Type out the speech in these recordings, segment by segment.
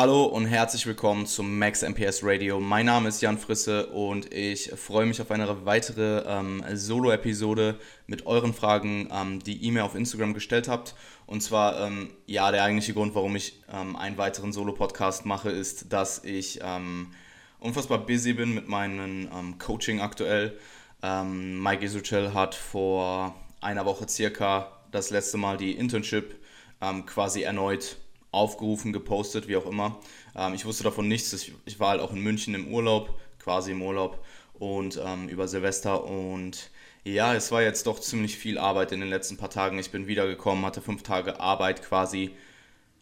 Hallo und herzlich willkommen zum Max MPS Radio. Mein Name ist Jan Frisse und ich freue mich auf eine weitere ähm, Solo-Episode mit euren Fragen, ähm, die ihr mir auf Instagram gestellt habt. Und zwar, ähm, ja, der eigentliche Grund, warum ich ähm, einen weiteren Solo-Podcast mache, ist, dass ich ähm, unfassbar busy bin mit meinem ähm, Coaching aktuell. Mike Isuchel hat vor einer Woche circa das letzte Mal die Internship quasi erneut aufgerufen, gepostet, wie auch immer. Ähm, ich wusste davon nichts. Ich, ich, war halt auch in München im Urlaub, quasi im Urlaub und ähm, über Silvester und ja, es war jetzt doch ziemlich viel Arbeit in den letzten paar Tagen. Ich bin wiedergekommen, hatte fünf Tage Arbeit quasi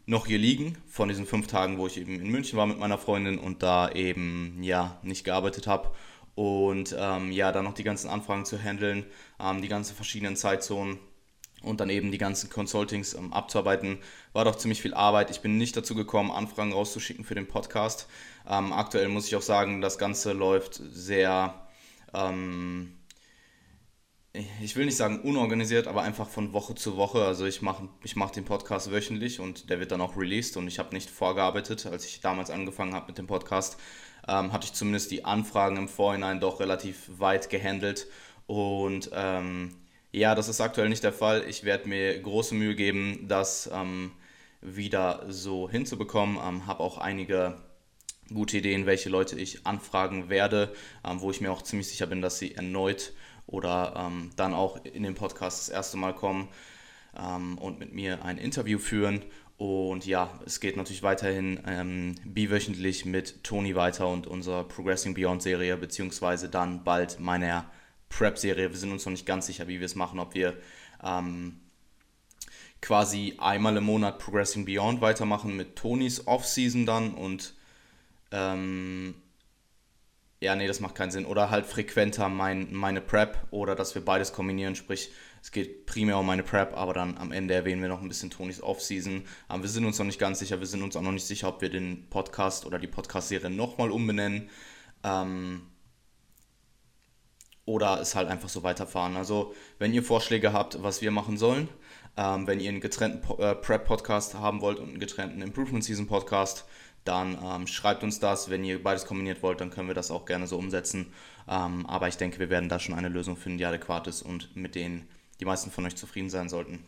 noch hier liegen, von diesen fünf Tagen, wo ich eben in München war mit meiner Freundin und da eben, ja, nicht gearbeitet habe. Und ähm, ja, dann noch die ganzen Anfragen zu handeln, ähm, die ganzen verschiedenen Zeitzonen und dann eben die ganzen Consultings ähm, abzuarbeiten. War doch ziemlich viel Arbeit. Ich bin nicht dazu gekommen, Anfragen rauszuschicken für den Podcast. Ähm, aktuell muss ich auch sagen, das Ganze läuft sehr, ähm, ich will nicht sagen unorganisiert, aber einfach von Woche zu Woche. Also ich mache ich mach den Podcast wöchentlich und der wird dann auch released und ich habe nicht vorgearbeitet. Als ich damals angefangen habe mit dem Podcast, ähm, hatte ich zumindest die Anfragen im Vorhinein doch relativ weit gehandelt und ähm, ja, das ist aktuell nicht der Fall. Ich werde mir große Mühe geben, das ähm, wieder so hinzubekommen. Ähm, Habe auch einige gute Ideen, welche Leute ich anfragen werde, ähm, wo ich mir auch ziemlich sicher bin, dass sie erneut oder ähm, dann auch in den Podcast das erste Mal kommen ähm, und mit mir ein Interview führen. Und ja, es geht natürlich weiterhin ähm, biwöchentlich mit Toni weiter und unserer Progressing Beyond Serie, beziehungsweise dann bald meiner Prep-Serie. Wir sind uns noch nicht ganz sicher, wie wir es machen, ob wir ähm, quasi einmal im Monat Progressing Beyond weitermachen mit Tonys Off-Season dann und ähm, ja, nee, das macht keinen Sinn. Oder halt frequenter mein, meine Prep oder dass wir beides kombinieren, sprich, es geht primär um meine Prep, aber dann am Ende erwähnen wir noch ein bisschen Tonys Off-Season. Aber wir sind uns noch nicht ganz sicher, wir sind uns auch noch nicht sicher, ob wir den Podcast oder die Podcast-Serie nochmal umbenennen. Ähm, oder es halt einfach so weiterfahren. Also wenn ihr Vorschläge habt, was wir machen sollen, ähm, wenn ihr einen getrennten äh, Prep-Podcast haben wollt und einen getrennten Improvement Season Podcast, dann ähm, schreibt uns das. Wenn ihr beides kombiniert wollt, dann können wir das auch gerne so umsetzen. Ähm, aber ich denke, wir werden da schon eine Lösung finden, die adäquat ist und mit denen die meisten von euch zufrieden sein sollten.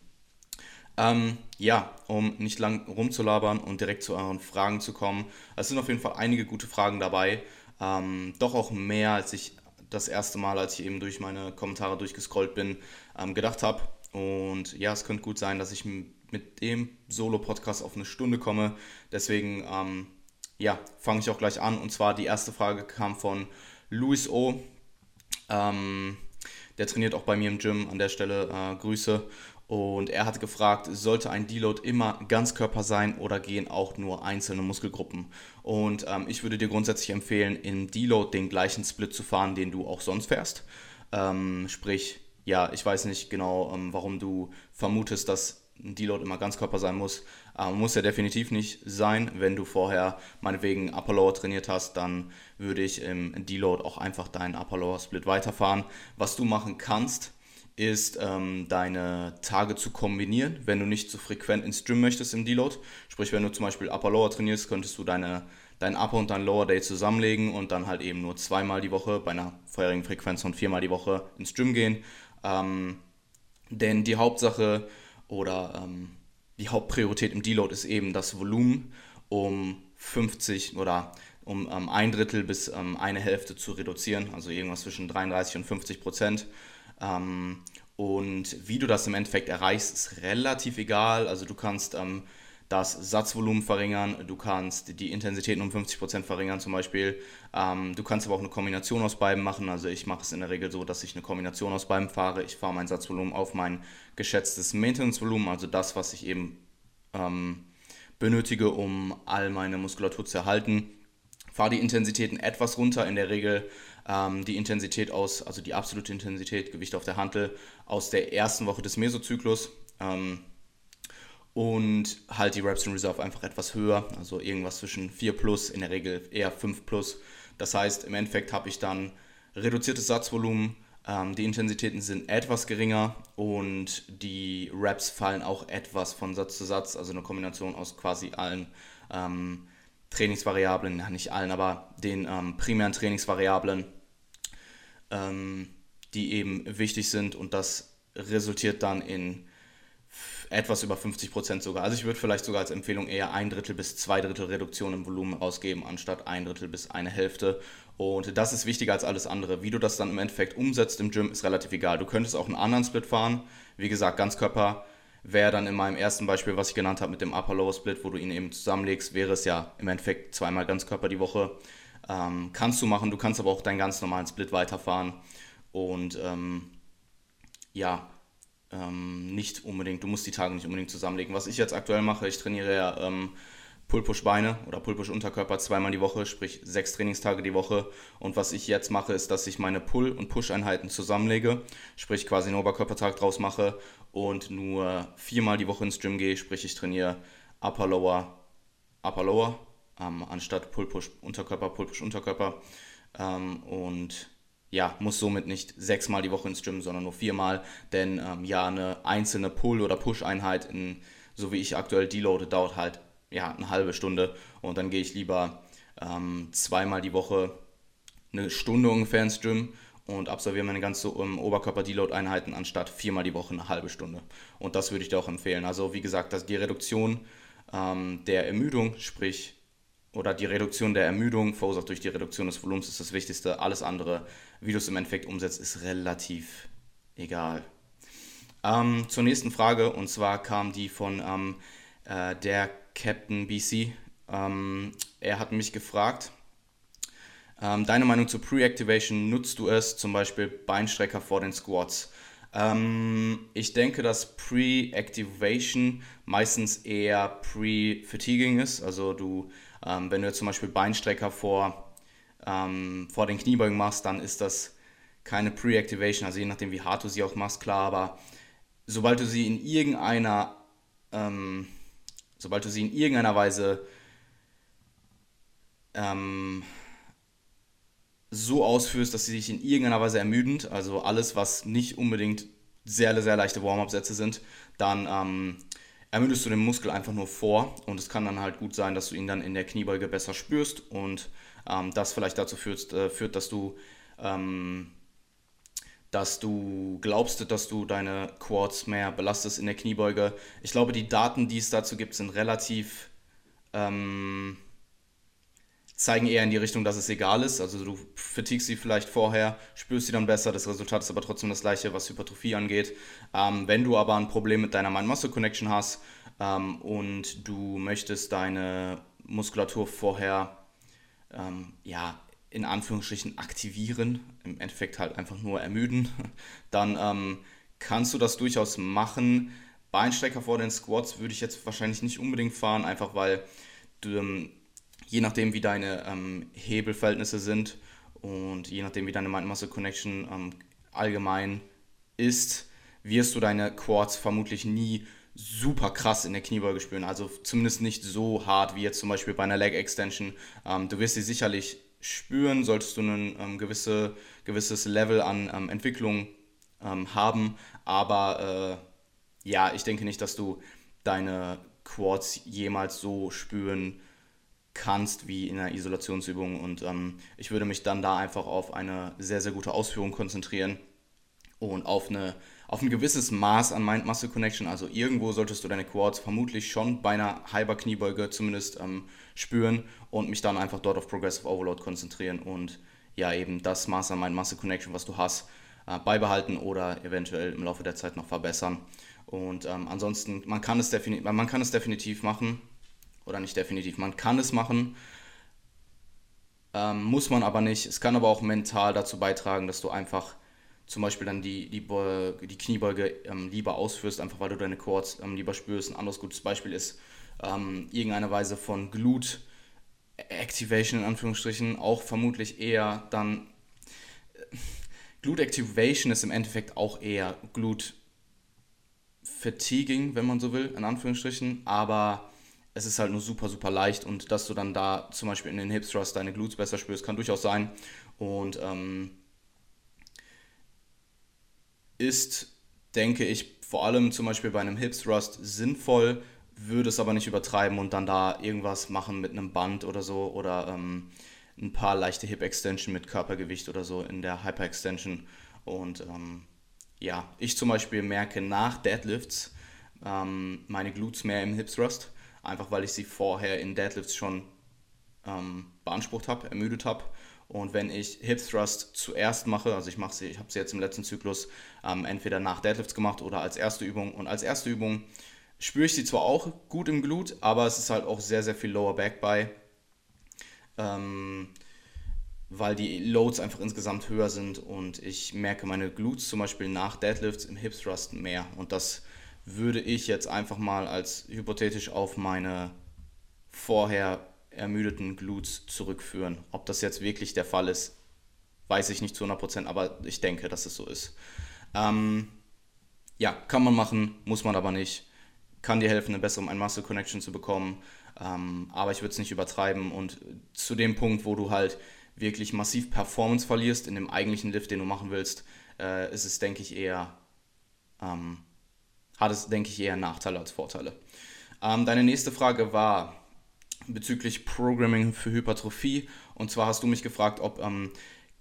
Ähm, ja, um nicht lang rumzulabern und direkt zu euren Fragen zu kommen. Es sind auf jeden Fall einige gute Fragen dabei. Ähm, doch auch mehr, als ich das erste Mal, als ich eben durch meine Kommentare durchgescrollt bin, ähm, gedacht habe. Und ja, es könnte gut sein, dass ich mit dem Solo-Podcast auf eine Stunde komme. Deswegen, ähm, ja, fange ich auch gleich an. Und zwar die erste Frage kam von Luis O. Ähm, der trainiert auch bei mir im Gym an der Stelle. Äh, Grüße. Und er hat gefragt, sollte ein Deload immer Ganzkörper sein oder gehen auch nur einzelne Muskelgruppen? Und ähm, ich würde dir grundsätzlich empfehlen, im Deload den gleichen Split zu fahren, den du auch sonst fährst. Ähm, sprich, ja, ich weiß nicht genau, ähm, warum du vermutest, dass ein Deload immer Ganzkörper sein muss. Ähm, muss ja definitiv nicht sein. Wenn du vorher meinetwegen Upper Lower trainiert hast, dann würde ich im Deload auch einfach deinen Upper Lower Split weiterfahren. Was du machen kannst, ist ähm, deine Tage zu kombinieren, wenn du nicht so frequent ins Gym möchtest im Deload. Sprich, wenn du zum Beispiel Upper Lower trainierst, könntest du deine, deinen Upper und deinen Lower Day zusammenlegen und dann halt eben nur zweimal die Woche bei einer vorherigen Frequenz von viermal die Woche ins Gym gehen. Ähm, denn die Hauptsache oder ähm, die Hauptpriorität im Deload ist eben das Volumen um 50 oder um ähm, ein Drittel bis ähm, eine Hälfte zu reduzieren, also irgendwas zwischen 33 und 50 Prozent. Ähm, und wie du das im Endeffekt erreichst, ist relativ egal. Also du kannst ähm, das Satzvolumen verringern, du kannst die Intensität um 50% verringern zum Beispiel. Ähm, du kannst aber auch eine Kombination aus beiden machen. Also ich mache es in der Regel so, dass ich eine Kombination aus beiden fahre. Ich fahre mein Satzvolumen auf mein geschätztes Maintenance-Volumen, also das, was ich eben ähm, benötige, um all meine Muskulatur zu erhalten. Fahre die Intensitäten etwas runter, in der Regel ähm, die Intensität aus, also die absolute Intensität, Gewicht auf der Hantel aus der ersten Woche des Mesozyklus. Ähm, und halt die Reps in Reserve einfach etwas höher, also irgendwas zwischen 4 plus, in der Regel eher 5 plus. Das heißt, im Endeffekt habe ich dann reduziertes Satzvolumen, ähm, die Intensitäten sind etwas geringer und die Reps fallen auch etwas von Satz zu Satz, also eine Kombination aus quasi allen ähm, Trainingsvariablen, ja nicht allen, aber den ähm, primären Trainingsvariablen, ähm, die eben wichtig sind und das resultiert dann in etwas über 50 Prozent sogar. Also ich würde vielleicht sogar als Empfehlung eher ein Drittel bis zwei Drittel Reduktion im Volumen rausgeben, anstatt ein Drittel bis eine Hälfte. Und das ist wichtiger als alles andere. Wie du das dann im Endeffekt umsetzt im Gym, ist relativ egal. Du könntest auch einen anderen Split fahren. Wie gesagt, Ganzkörper wäre dann in meinem ersten Beispiel, was ich genannt habe mit dem Upper-Lower-Split, wo du ihn eben zusammenlegst, wäre es ja im Endeffekt zweimal Ganzkörper die Woche. Ähm, kannst du machen, du kannst aber auch deinen ganz normalen Split weiterfahren. Und ähm, ja, ähm, nicht unbedingt, du musst die Tage nicht unbedingt zusammenlegen. Was ich jetzt aktuell mache, ich trainiere ja Pull-Push-Beine oder Pull-Push-Unterkörper zweimal die Woche, sprich sechs Trainingstage die Woche. Und was ich jetzt mache, ist, dass ich meine Pull- und Push-Einheiten zusammenlege, sprich quasi einen Oberkörpertag draus mache und nur viermal die Woche ins Gym gehe, sprich ich trainiere Upper-Lower, Upper-Lower, ähm, anstatt Pull-Push-Unterkörper, Pull-Push-Unterkörper. Ähm, und ja, muss somit nicht sechsmal die Woche ins Gym, sondern nur viermal, denn ähm, ja, eine einzelne Pull- oder Push-Einheit, in, so wie ich aktuell deloade, dauert halt ja, eine halbe Stunde und dann gehe ich lieber ähm, zweimal die Woche eine Stunde ungefähr ins Gym und absolviere meine ganze um, Oberkörper-Deload-Einheiten anstatt viermal die Woche eine halbe Stunde. Und das würde ich dir auch empfehlen. Also wie gesagt, dass die Reduktion ähm, der Ermüdung, sprich oder die Reduktion der Ermüdung verursacht durch die Reduktion des Volumens ist das Wichtigste. Alles andere, wie du es im Endeffekt umsetzt, ist relativ egal. Ähm, zur nächsten Frage und zwar kam die von ähm, äh, der Captain BC. Ähm, er hat mich gefragt, ähm, deine Meinung zur Pre-Activation, nutzt du es zum Beispiel Beinstrecker vor den Squats? Ähm, ich denke, dass Pre-Activation meistens eher Pre-Fatiguing ist. Also du ähm, wenn du zum Beispiel Beinstrecker vor, ähm, vor den Kniebeugen machst, dann ist das keine Pre-Activation, also je nachdem wie hart du sie auch machst, klar, aber sobald du sie in irgendeiner, ähm, sobald du sie in irgendeiner Weise ähm, so ausführst, dass sie sich in irgendeiner Weise ermüdend, also alles, was nicht unbedingt sehr, sehr leichte Warm-up-Sätze sind, dann ähm, ermüdest du den Muskel einfach nur vor und es kann dann halt gut sein, dass du ihn dann in der Kniebeuge besser spürst und ähm, das vielleicht dazu führt, äh, führt dass du ähm, dass du glaubst, dass du deine Quads mehr belastest in der Kniebeuge. Ich glaube, die Daten, die es dazu gibt, sind relativ ähm, zeigen eher in die Richtung, dass es egal ist. Also du vertiegst sie vielleicht vorher, spürst sie dann besser, das Resultat ist aber trotzdem das gleiche, was Hypertrophie angeht. Ähm, wenn du aber ein Problem mit deiner Mind-Muscle-Connection hast ähm, und du möchtest deine Muskulatur vorher, ähm, ja, in Anführungsstrichen aktivieren, im Endeffekt halt einfach nur ermüden, dann ähm, kannst du das durchaus machen. Beinstrecker vor den Squats würde ich jetzt wahrscheinlich nicht unbedingt fahren, einfach weil du ähm, je nachdem, wie deine ähm, Hebelverhältnisse sind und je nachdem, wie deine Mind-Muscle-Connection ähm, allgemein ist, wirst du deine Quads vermutlich nie super krass in der Kniebeuge spüren. Also zumindest nicht so hart wie jetzt zum Beispiel bei einer Leg Extension. Ähm, du wirst sie sicherlich spüren, solltest du ein ähm, gewisse, gewisses Level an ähm, Entwicklung ähm, haben. Aber äh, ja, ich denke nicht, dass du deine Quads jemals so spüren kannst wie in einer Isolationsübung. Und ähm, ich würde mich dann da einfach auf eine sehr, sehr gute Ausführung konzentrieren und auf, eine, auf ein gewisses Maß an Mind-Muscle-Connection. Also irgendwo solltest du deine Quads vermutlich schon bei einer halber Kniebeuge zumindest ähm, spüren und mich dann einfach dort auf Progressive Overload konzentrieren und ja eben das Maß an Mind-Muscle-Connection, was du hast, äh, beibehalten oder eventuell im Laufe der Zeit noch verbessern. Und ähm, ansonsten, man kann, es man kann es definitiv machen oder nicht definitiv. Man kann es machen, ähm, muss man aber nicht. Es kann aber auch mental dazu beitragen, dass du einfach zum Beispiel dann die, die, die Kniebeuge ähm, lieber ausführst, einfach weil du deine Quads ähm, lieber spürst. Ein anderes gutes Beispiel ist ähm, irgendeine Weise von Glute Activation in Anführungsstrichen, auch vermutlich eher dann. Äh, Glute Activation ist im Endeffekt auch eher Glute Fatiguing, wenn man so will, in Anführungsstrichen, aber es ist halt nur super, super leicht und dass du dann da zum Beispiel in den Hip Thrust deine Glutes besser spürst, kann durchaus sein. Und ähm, ist, denke ich, vor allem zum Beispiel bei einem Hip Thrust sinnvoll, würde es aber nicht übertreiben und dann da irgendwas machen mit einem Band oder so oder ähm, ein paar leichte Hip Extension mit Körpergewicht oder so in der Hyper Extension. Und ähm, ja, ich zum Beispiel merke nach Deadlifts ähm, meine Glutes mehr im Hip Thrust, einfach weil ich sie vorher in Deadlifts schon ähm, beansprucht habe, ermüdet habe. Und wenn ich Hip Thrust zuerst mache, also ich mache sie, ich habe sie jetzt im letzten Zyklus ähm, entweder nach Deadlifts gemacht oder als erste Übung. Und als erste Übung spüre ich sie zwar auch gut im Glut, aber es ist halt auch sehr, sehr viel Lower Back bei. Ähm, weil die Loads einfach insgesamt höher sind und ich merke meine Glutes zum Beispiel nach Deadlifts im Hip Thrust mehr. Und das würde ich jetzt einfach mal als hypothetisch auf meine vorher ermüdeten Glutes zurückführen. Ob das jetzt wirklich der Fall ist, weiß ich nicht zu 100%, aber ich denke, dass es so ist. Ähm, ja, kann man machen, muss man aber nicht. Kann dir helfen, eine bessere Ein-Muscle-Connection zu bekommen, ähm, aber ich würde es nicht übertreiben. Und zu dem Punkt, wo du halt wirklich massiv Performance verlierst in dem eigentlichen Lift, den du machen willst, äh, ist es, denke ich, eher, ähm, hat es, denke ich, eher Nachteile als Vorteile. Ähm, deine nächste Frage war, bezüglich Programming für Hypertrophie. Und zwar hast du mich gefragt, ob, ähm,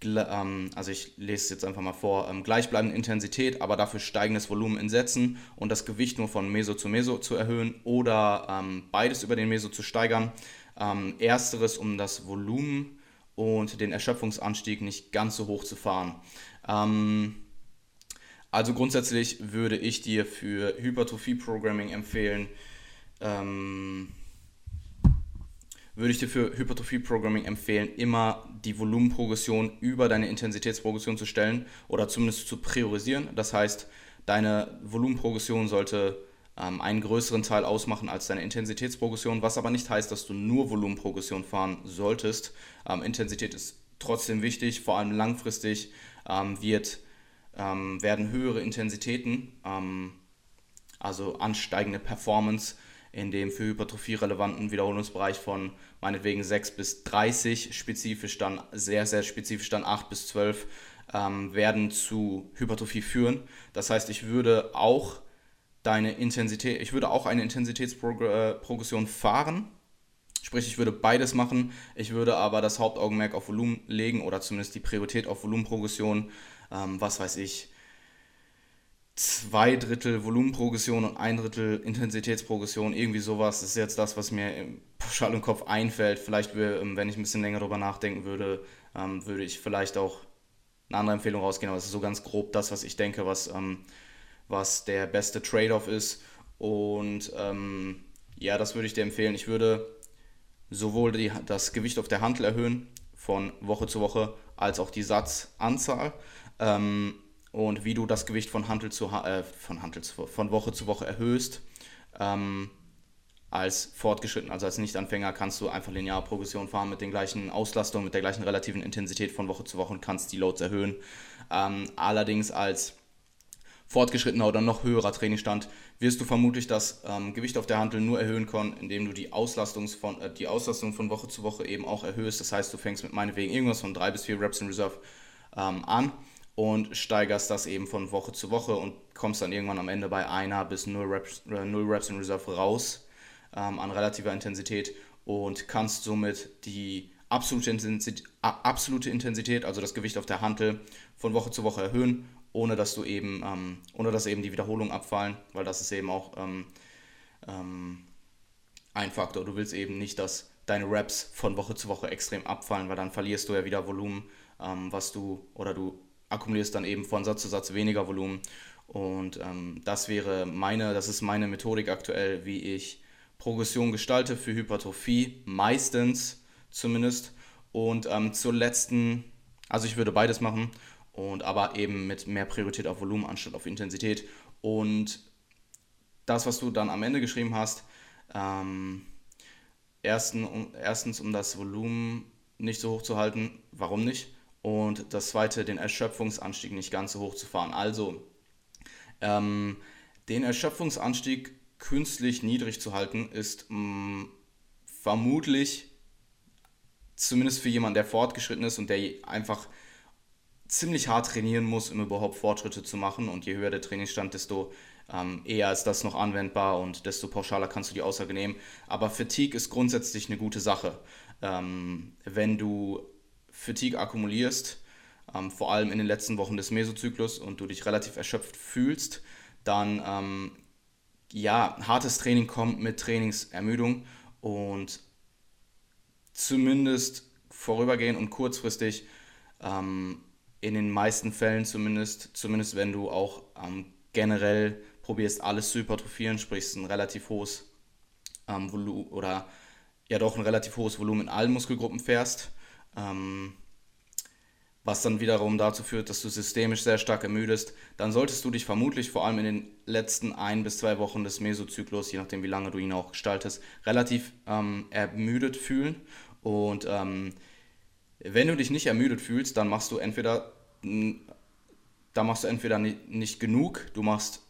ähm, also ich lese es jetzt einfach mal vor, ähm, gleichbleibende Intensität, aber dafür steigendes Volumen in Sätzen und das Gewicht nur von Meso zu Meso zu erhöhen oder ähm, beides über den Meso zu steigern. Ähm, ersteres, um das Volumen und den Erschöpfungsanstieg nicht ganz so hoch zu fahren. Ähm, also grundsätzlich würde ich dir für Hypertrophie-Programming empfehlen, ähm, würde ich dir für Hypertrophie-Programming empfehlen, immer die Volumenprogression über deine Intensitätsprogression zu stellen oder zumindest zu priorisieren. Das heißt, deine Volumenprogression sollte ähm, einen größeren Teil ausmachen als deine Intensitätsprogression, was aber nicht heißt, dass du nur Volumenprogression fahren solltest. Ähm, Intensität ist trotzdem wichtig, vor allem langfristig ähm, wird, ähm, werden höhere Intensitäten, ähm, also ansteigende Performance, in dem für Hypertrophie relevanten Wiederholungsbereich von meinetwegen 6 bis 30, spezifisch dann sehr, sehr spezifisch dann 8 bis 12, ähm, werden zu Hypertrophie führen. Das heißt, ich würde auch deine Intensität, ich würde auch eine Intensitätsprogression fahren. Sprich, ich würde beides machen. Ich würde aber das Hauptaugenmerk auf Volumen legen oder zumindest die Priorität auf Volumenprogression. Ähm, was weiß ich, zwei Drittel Volumenprogression und ein Drittel Intensitätsprogression, irgendwie sowas. Das ist jetzt das, was mir pauschal im Kopf einfällt. Vielleicht, ähm, wenn ich ein bisschen länger darüber nachdenken würde, ähm, würde ich vielleicht auch eine andere Empfehlung rausgehen. Aber es ist so ganz grob das, was ich denke, was, ähm, was der beste Trade-off ist. Und ähm, ja, das würde ich dir empfehlen. Ich würde sowohl die, das Gewicht auf der Hantel erhöhen von Woche zu Woche, als auch die Satzanzahl. Ähm, und wie du das Gewicht von Hantel zu äh, von Hantel zu, von Woche zu Woche erhöhst. Ähm, als fortgeschritten, also als Nichtanfänger kannst du einfach lineare Progression fahren mit den gleichen Auslastungen, mit der gleichen relativen Intensität von Woche zu Woche und kannst die Loads erhöhen. Ähm, allerdings als fortgeschrittener oder noch höherer Trainingsstand wirst du vermutlich das ähm, Gewicht auf der Hantel nur erhöhen können, indem du die, Auslastungs von, äh, die Auslastung von Woche zu Woche eben auch erhöhst. Das heißt, du fängst mit meinetwegen irgendwas von drei bis vier Reps in Reserve ähm, an und steigerst das eben von Woche zu Woche und kommst dann irgendwann am Ende bei einer bis null Reps, äh, 0 Reps in Reserve raus ähm, an relativer Intensität und kannst somit die absolute Intensität, absolute Intensität, also das Gewicht auf der Hantel, von Woche zu Woche erhöhen, ohne dass du eben, ähm, ohne dass eben die Wiederholungen abfallen, weil das ist eben auch ähm, ähm, ein Faktor. Du willst eben nicht, dass deine Reps von Woche zu Woche extrem abfallen, weil dann verlierst du ja wieder Volumen, ähm, was du oder du akkumulierst dann eben von Satz zu Satz weniger Volumen. Und ähm, das wäre meine, das ist meine Methodik aktuell, wie ich Progression gestalte für Hypertrophie, meistens zumindest. Und ähm, zur letzten, also ich würde beides machen, und aber eben mit mehr Priorität auf Volumen anstatt auf Intensität. Und das, was du dann am Ende geschrieben hast, ähm, erstens, um, erstens um das Volumen nicht so hoch zu halten, warum nicht? Und das zweite, den Erschöpfungsanstieg nicht ganz so hoch zu fahren. Also ähm, den Erschöpfungsanstieg künstlich niedrig zu halten, ist mh, mm, vermutlich, zumindest für jemanden, der fortgeschritten ist und der einfach ziemlich hart trainieren muss, um überhaupt Fortschritte zu machen. Und je höher der Trainingsstand, desto ähm, eher ist das noch anwendbar und desto pauschaler kannst du die Aussage nehmen. Aber Fatigue ist grundsätzlich eine gute Sache. Ähm, wenn du Fatigue akkumulierst, ähm, vor allem in den letzten Wochen des Mesozyklus und du dich relativ erschöpft fühlst, dann ähm, ja, hartes Training kommt mit Trainingsermüdung und zumindest vorübergehend und kurzfristig ähm, in den meisten Fällen zumindest, zumindest wenn du auch ähm, generell probierst, alles zu hypertrophieren, sprich ein relativ hohes ähm, Volumen oder ja doch ein relativ hohes Volumen in allen Muskelgruppen fährst, ähm, was dann wiederum dazu führt, dass du systemisch sehr stark ermüdest, dann solltest du dich vermutlich vor allem in den letzten ein bis zwei Wochen des Mesozyklus, je nachdem wie lange du ihn auch gestaltest, relativ ähm, ermüdet fühlen. Und ähm, wenn du dich nicht ermüdet fühlst, dann machst du entweder, da machst du entweder nicht genug, du machst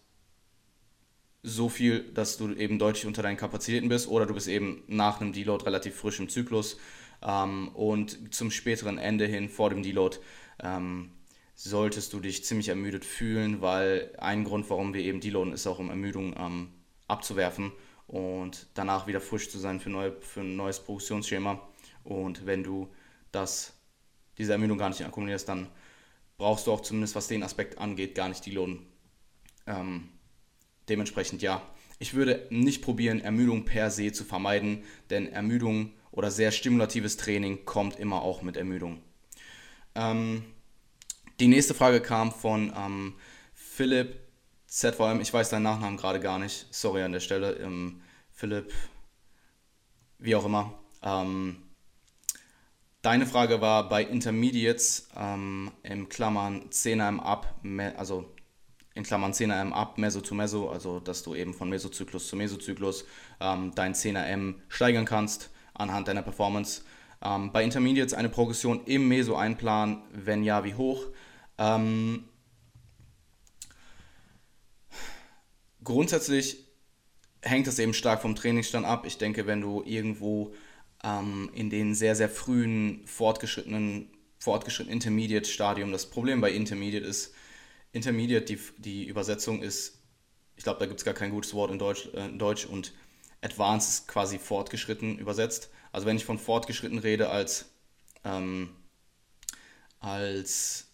so viel, dass du eben deutlich unter deinen Kapazitäten bist, oder du bist eben nach einem Deload relativ frisch im Zyklus ähm, und zum späteren Ende hin vor dem Deload ähm, solltest du dich ziemlich ermüdet fühlen, weil ein Grund, warum wir eben deloaden, ist auch um Ermüdung ähm, abzuwerfen und danach wieder frisch zu sein für, neue, für ein neues Produktionsschema. Und wenn du dass diese Ermüdung gar nicht akkumulierst, dann brauchst du auch zumindest, was den Aspekt angeht, gar nicht die Lohn. Ähm, dementsprechend ja. Ich würde nicht probieren, Ermüdung per se zu vermeiden, denn Ermüdung oder sehr stimulatives Training kommt immer auch mit Ermüdung. Ähm, die nächste Frage kam von ähm, Philipp ZVM. Ich weiß deinen Nachnamen gerade gar nicht. Sorry an der Stelle. Ähm, Philipp, wie auch immer. Ähm, Deine Frage war bei Intermediates ähm, im Klammern 10er im Up, also in Klammern 10er im Up, Meso zu Meso, also dass du eben von Mesozyklus zu Mesozyklus ähm, dein 10er M steigern kannst anhand deiner Performance. Ähm, bei Intermediates eine Progression im Meso einplanen, wenn ja, wie hoch? Ähm, grundsätzlich hängt das eben stark vom Trainingsstand ab. Ich denke, wenn du irgendwo ähm, in den sehr, sehr frühen fortgeschrittenen, fortgeschrittenen Intermediate-Stadium. Das Problem bei Intermediate ist, Intermediate, die, die Übersetzung ist, ich glaube, da gibt es gar kein gutes Wort in Deutsch, äh, in Deutsch und Advanced ist quasi fortgeschritten übersetzt. Also wenn ich von fortgeschritten rede als, ähm, als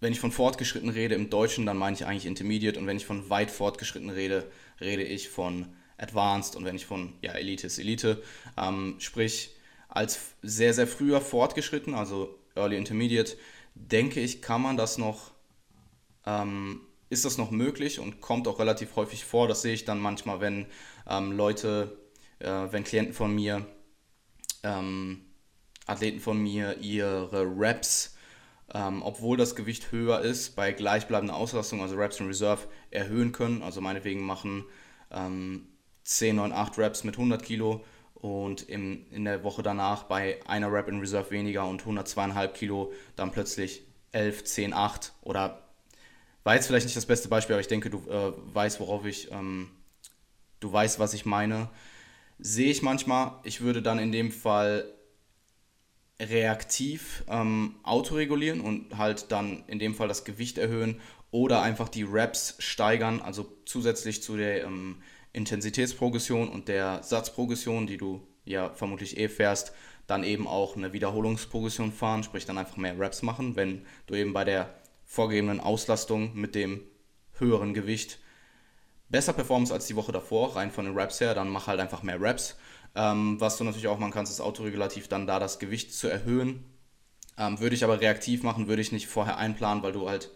wenn ich von fortgeschritten rede im Deutschen, dann meine ich eigentlich Intermediate. Und wenn ich von weit fortgeschritten rede, rede ich von Advanced. Und wenn ich von ja, Elite ist Elite, ähm, sprich als sehr, sehr früher fortgeschritten, also Early Intermediate, denke ich, kann man das noch, ähm, ist das noch möglich und kommt auch relativ häufig vor. Das sehe ich dann manchmal, wenn ähm, Leute, äh, wenn Klienten von mir, ähm, Athleten von mir ihre Reps, ähm, obwohl das Gewicht höher ist, bei gleichbleibender Auslastung, also Reps in Reserve, erhöhen können. Also meinetwegen machen ähm, 10, 9, 8 Reps mit 100 Kilo und im, in der Woche danach bei einer Rep in Reserve weniger und 102,5 Kilo dann plötzlich 11, 10, 8 oder war jetzt vielleicht nicht das beste Beispiel, aber ich denke, du äh, weißt, worauf ich, ähm, du weißt, was ich meine. Sehe ich manchmal, ich würde dann in dem Fall reaktiv ähm, autoregulieren und halt dann in dem Fall das Gewicht erhöhen oder einfach die Reps steigern, also zusätzlich zu der ähm, Intensitätsprogression und der Satzprogression, die du ja vermutlich eh fährst, dann eben auch eine Wiederholungsprogression fahren, sprich dann einfach mehr Reps machen, wenn du eben bei der vorgegebenen Auslastung mit dem höheren Gewicht besser performst als die Woche davor, rein von den Reps her, dann mach halt einfach mehr Reps. Ähm, was du natürlich auch machen kannst, ist autoregulativ dann da das Gewicht zu erhöhen. Ähm, würde ich aber reaktiv machen, würde ich nicht vorher einplanen, weil du halt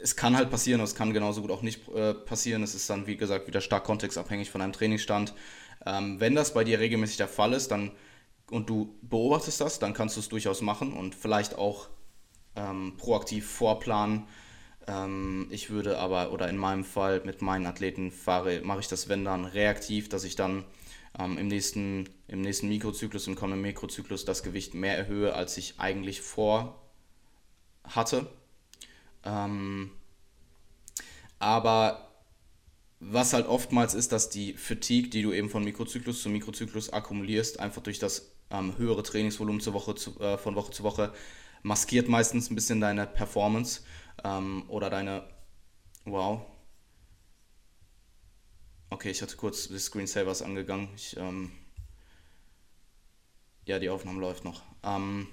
es kann halt passieren, es kann genauso gut auch nicht äh, passieren. Es ist dann, wie gesagt, wieder stark kontextabhängig von deinem Trainingsstand. Ähm, wenn das bei dir regelmäßig der Fall ist dann, und du beobachtest das, dann kannst du es durchaus machen und vielleicht auch ähm, proaktiv vorplanen. Ähm, ich würde aber, oder in meinem Fall mit meinen Athleten fahre, mache ich das, wenn dann reaktiv, dass ich dann ähm, im, nächsten, im nächsten Mikrozyklus, im kommenden Mikrozyklus das Gewicht mehr erhöhe, als ich eigentlich vor hatte ähm, aber was halt oftmals ist, dass die Fatigue, die du eben von Mikrozyklus zu Mikrozyklus akkumulierst, einfach durch das ähm, höhere Trainingsvolumen zur Woche zu, äh, von Woche zu Woche, maskiert meistens ein bisschen deine Performance ähm, oder deine. Wow. Okay, ich hatte kurz die Screensavers angegangen. Ich, ähm, ja, die Aufnahme läuft noch. Ähm,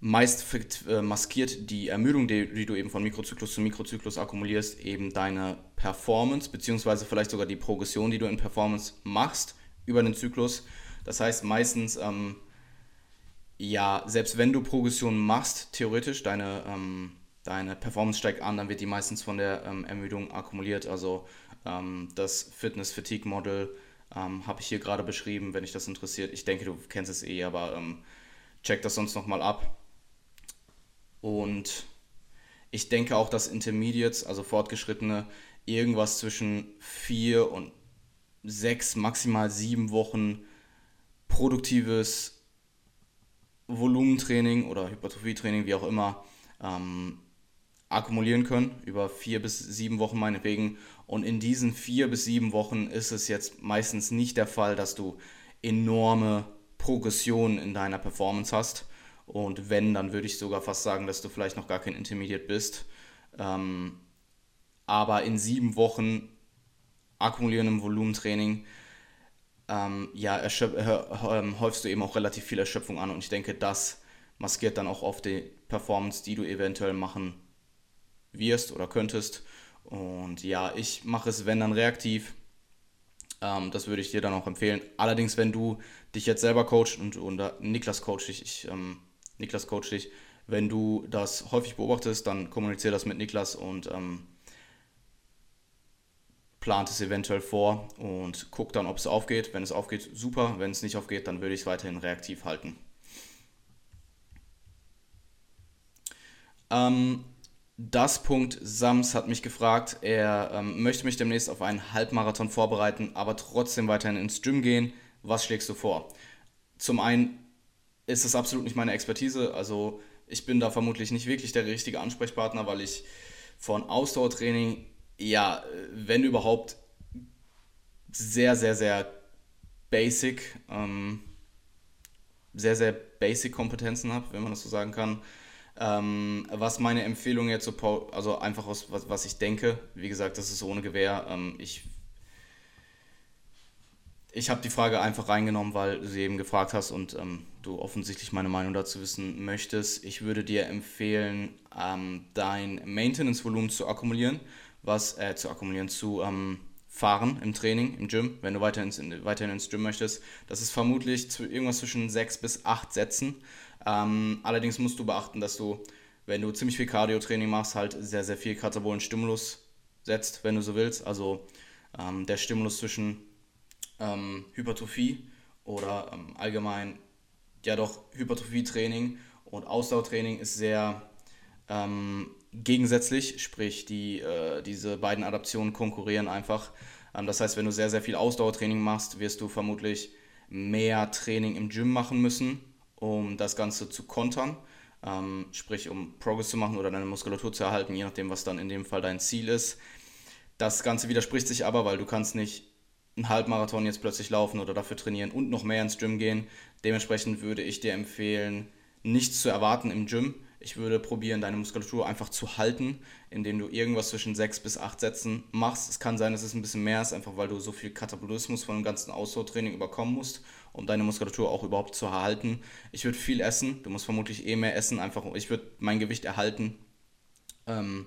meist äh, maskiert die Ermüdung, die, die, du eben von Mikrozyklus zu Mikrozyklus akkumulierst, eben deine Performance, beziehungsweise vielleicht sogar die Progression, die du in Performance machst über den Zyklus. Das heißt, meistens, ähm, ja, selbst wenn du Progression machst, theoretisch, deine, ähm, deine Performance steigt an, dann wird die meistens von der ähm, Ermüdung akkumuliert. Also ähm, das Fitness-Fatigue-Model ähm, habe ich hier gerade beschrieben, wenn dich das interessiert. Ich denke, du kennst es eh, aber ähm, check das sonst nochmal ab. Und ich denke auch, dass Intermediates, also Fortgeschrittene, irgendwas zwischen vier und sechs, maximal sieben Wochen produktives Volumentraining oder Hypertrophietraining, wie auch immer, ähm, akkumulieren können, über vier bis sieben Wochen meinetwegen. Und in diesen vier bis sieben Wochen ist es jetzt meistens nicht der Fall, dass du enorme Progressionen in deiner Performance hast. Und wenn, dann würde ich sogar fast sagen, dass du vielleicht noch gar kein Intermediate bist. Ähm, aber in sieben Wochen akkumulierendem Volumentraining ähm, ja, äh, häufst du eben auch relativ viel Erschöpfung an. Und ich denke, das maskiert dann auch oft die Performance, die du eventuell machen wirst oder könntest. Und ja, ich mache es, wenn dann reaktiv. Ähm, das würde ich dir dann auch empfehlen. Allerdings, wenn du dich jetzt selber coachst und, und Niklas coacht dich, ich, ähm, Niklas coacht dich, wenn du das häufig beobachtest, dann kommuniziere das mit Niklas und ähm, plant es eventuell vor und guck dann, ob es aufgeht. Wenn es aufgeht, super. Wenn es nicht aufgeht, dann würde ich es weiterhin reaktiv halten. Ähm, das Punkt Sams hat mich gefragt, er ähm, möchte mich demnächst auf einen Halbmarathon vorbereiten, aber trotzdem weiterhin ins Gym gehen. Was schlägst du vor? Zum einen ist es absolut nicht meine Expertise, also ich bin da vermutlich nicht wirklich der richtige Ansprechpartner, weil ich von Ausdauertraining, ja, wenn überhaupt, sehr, sehr, sehr basic, ähm, sehr, sehr basic Kompetenzen habe, wenn man das so sagen kann. Ähm, was meine Empfehlung jetzt so, also einfach aus was, was ich denke, wie gesagt, das ist ohne Gewehr. Ähm, ich ich habe die Frage einfach reingenommen, weil du sie eben gefragt hast und ähm, du offensichtlich meine Meinung dazu wissen möchtest. Ich würde dir empfehlen, ähm, dein Maintenance-Volumen zu akkumulieren, was äh, zu akkumulieren, zu ähm, fahren im Training, im Gym, wenn du weiter ins, weiterhin ins Gym möchtest. Das ist vermutlich zu, irgendwas zwischen sechs bis acht Sätzen. Ähm, allerdings musst du beachten, dass du, wenn du ziemlich viel Cardio-Training machst, halt sehr, sehr viel katabolen Stimulus setzt, wenn du so willst. Also ähm, der Stimulus zwischen ähm, Hypertrophie oder ähm, allgemein ja doch Hypertrophie-Training und Ausdauertraining ist sehr ähm, gegensätzlich, sprich die, äh, diese beiden Adaptionen konkurrieren einfach. Ähm, das heißt, wenn du sehr, sehr viel Ausdauertraining machst, wirst du vermutlich mehr Training im Gym machen müssen um das Ganze zu kontern, ähm, sprich um Progress zu machen oder deine Muskulatur zu erhalten, je nachdem, was dann in dem Fall dein Ziel ist. Das Ganze widerspricht sich aber, weil du kannst nicht einen Halbmarathon jetzt plötzlich laufen oder dafür trainieren und noch mehr ins Gym gehen. Dementsprechend würde ich dir empfehlen, nichts zu erwarten im Gym. Ich würde probieren, deine Muskulatur einfach zu halten, indem du irgendwas zwischen sechs bis acht Sätzen machst. Es kann sein, dass es ein bisschen mehr ist, einfach weil du so viel Katabolismus von dem ganzen Ausdauertraining überkommen musst um deine Muskulatur auch überhaupt zu erhalten. Ich würde viel essen, du musst vermutlich eh mehr essen, einfach ich würde mein Gewicht erhalten. Ähm,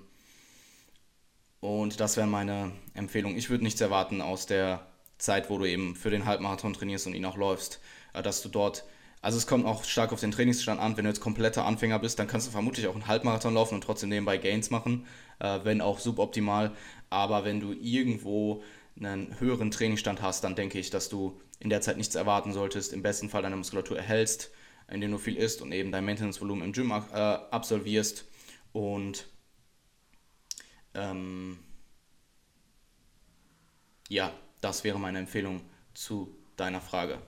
und das wäre meine Empfehlung. Ich würde nichts erwarten aus der Zeit, wo du eben für den Halbmarathon trainierst und ihn auch läufst, äh, dass du dort also es kommt auch stark auf den Trainingsstand an. Wenn du jetzt kompletter Anfänger bist, dann kannst du vermutlich auch einen Halbmarathon laufen und trotzdem nebenbei Gains machen, äh, wenn auch suboptimal. Aber wenn du irgendwo einen höheren Trainingsstand hast, dann denke ich, dass du in der Zeit nichts erwarten solltest, im besten Fall deine Muskulatur erhältst, indem du viel isst und eben dein Maintenance-Volumen im Gym äh, absolvierst und ähm, ja, das wäre meine Empfehlung zu deiner Frage.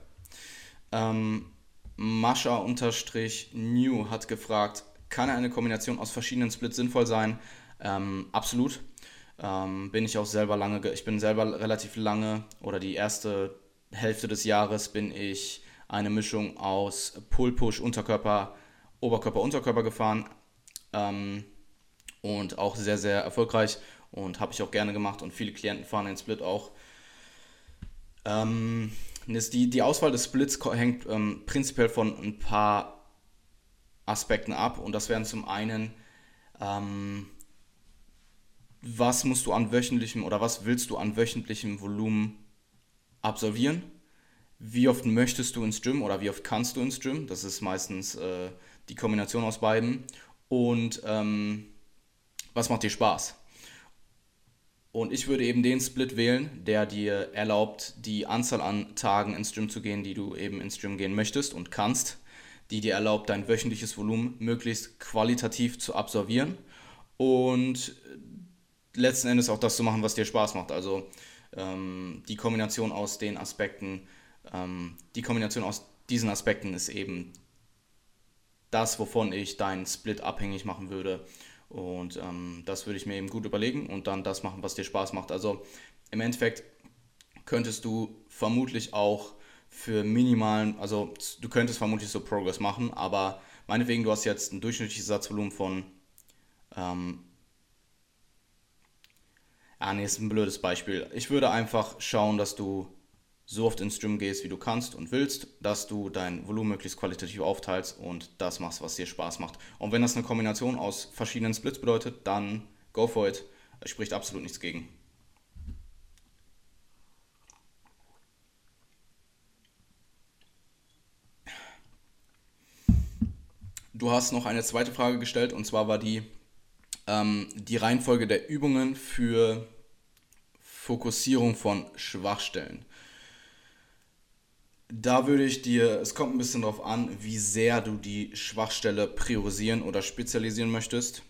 Ähm, Mascha-New hat gefragt, kann eine Kombination aus verschiedenen Splits sinnvoll sein? Ähm, absolut. Ähm, bin ich auch selber lange, ich bin selber relativ lange oder die erste Hälfte des Jahres bin ich eine Mischung aus Pull-Push, Unterkörper Oberkörper, Unterkörper gefahren ähm, und auch sehr, sehr erfolgreich und habe ich auch gerne gemacht und viele Klienten fahren den Split auch. Ähm, die, die Auswahl des Splits hängt ähm, prinzipiell von ein paar Aspekten ab und das wären zum einen, ähm, was musst du an wöchentlichem oder was willst du an wöchentlichem Volumen absolvieren? Wie oft möchtest du ins Gym oder wie oft kannst du ins Gym? Das ist meistens äh, die Kombination aus beiden. Und ähm, was macht dir Spaß? Und ich würde eben den Split wählen, der dir erlaubt, die Anzahl an Tagen ins Gym zu gehen, die du eben ins Gym gehen möchtest und kannst, die dir erlaubt, dein wöchentliches Volumen möglichst qualitativ zu absolvieren und letzten Endes auch das zu machen, was dir Spaß macht. Also ähm, die Kombination aus den Aspekten, ähm, die Kombination aus diesen Aspekten ist eben das, wovon ich deinen Split abhängig machen würde. Und ähm, das würde ich mir eben gut überlegen und dann das machen, was dir Spaß macht. Also im Endeffekt könntest du vermutlich auch für minimalen, also du könntest vermutlich so Progress machen, aber meinetwegen, du hast jetzt ein durchschnittliches Satzvolumen von, ähm, ah nee, ist ein blödes Beispiel. Ich würde einfach schauen, dass du so oft ins Gym gehst, wie du kannst und willst, dass du dein Volumen möglichst qualitativ aufteilst und das machst, was dir Spaß macht. Und wenn das eine Kombination aus verschiedenen Splits bedeutet, dann go for it. Es spricht absolut nichts gegen. Du hast noch eine zweite Frage gestellt und zwar war die ähm, die Reihenfolge der Übungen für Fokussierung von Schwachstellen. Da würde ich dir, es kommt ein bisschen darauf an, wie sehr du die Schwachstelle priorisieren oder spezialisieren möchtest.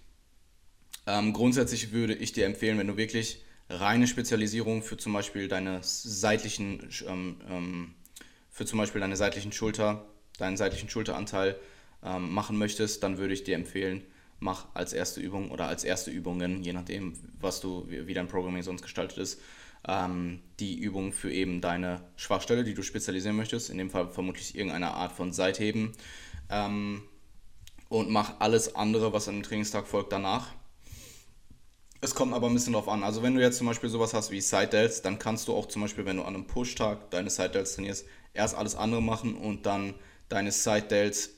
Ähm, grundsätzlich würde ich dir empfehlen, wenn du wirklich reine Spezialisierung für zum Beispiel deine seitlichen, ähm, ähm, für zum Beispiel deine seitlichen Schulter, deinen seitlichen Schulteranteil ähm, machen möchtest, dann würde ich dir empfehlen, mach als erste Übung oder als erste Übungen, je nachdem, was du, wie dein Programming sonst gestaltet ist, ähm, die Übung für eben deine Schwachstelle, die du spezialisieren möchtest. In dem Fall vermutlich irgendeine Art von Seitheben. Ähm, und mach alles andere, was an dem Trainingstag folgt, danach. Es kommt aber ein bisschen drauf an. Also wenn du jetzt zum Beispiel sowas hast wie Side Delts, dann kannst du auch zum Beispiel, wenn du an einem Push-Tag deine Side Delts trainierst, erst alles andere machen und dann deine Side Delts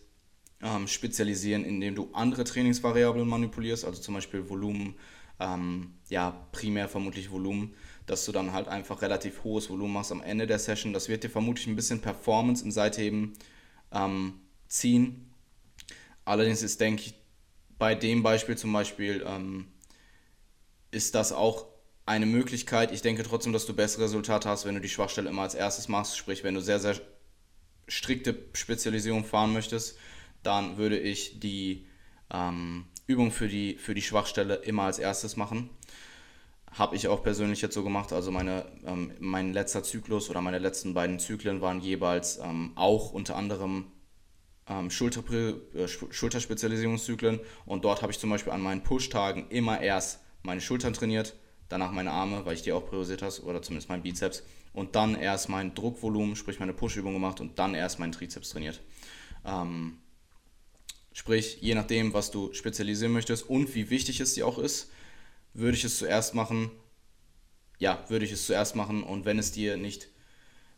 ähm, spezialisieren, indem du andere Trainingsvariablen manipulierst, also zum Beispiel Volumen, ähm, ja primär vermutlich Volumen dass du dann halt einfach relativ hohes Volumen machst am Ende der Session. Das wird dir vermutlich ein bisschen Performance im Seitheben ähm, ziehen. Allerdings ist, denke ich, bei dem Beispiel zum Beispiel ähm, ist das auch eine Möglichkeit. Ich denke trotzdem, dass du bessere Resultate hast, wenn du die Schwachstelle immer als erstes machst. Sprich, wenn du sehr, sehr strikte Spezialisierung fahren möchtest, dann würde ich die ähm, Übung für die, für die Schwachstelle immer als erstes machen. Habe ich auch persönlich jetzt so gemacht. Also meine, ähm, mein letzter Zyklus oder meine letzten beiden Zyklen waren jeweils ähm, auch unter anderem ähm, Schulter, äh, Schulterspezialisierungszyklen. Und dort habe ich zum Beispiel an meinen Push-Tagen immer erst meine Schultern trainiert, danach meine Arme, weil ich die auch priorisiert habe, oder zumindest mein Bizeps. Und dann erst mein Druckvolumen, sprich meine Push-Übung gemacht und dann erst meinen Trizeps trainiert. Ähm, sprich, je nachdem, was du spezialisieren möchtest und wie wichtig es dir auch ist, würde ich es zuerst machen. Ja, würde ich es zuerst machen. Und wenn es dir nicht,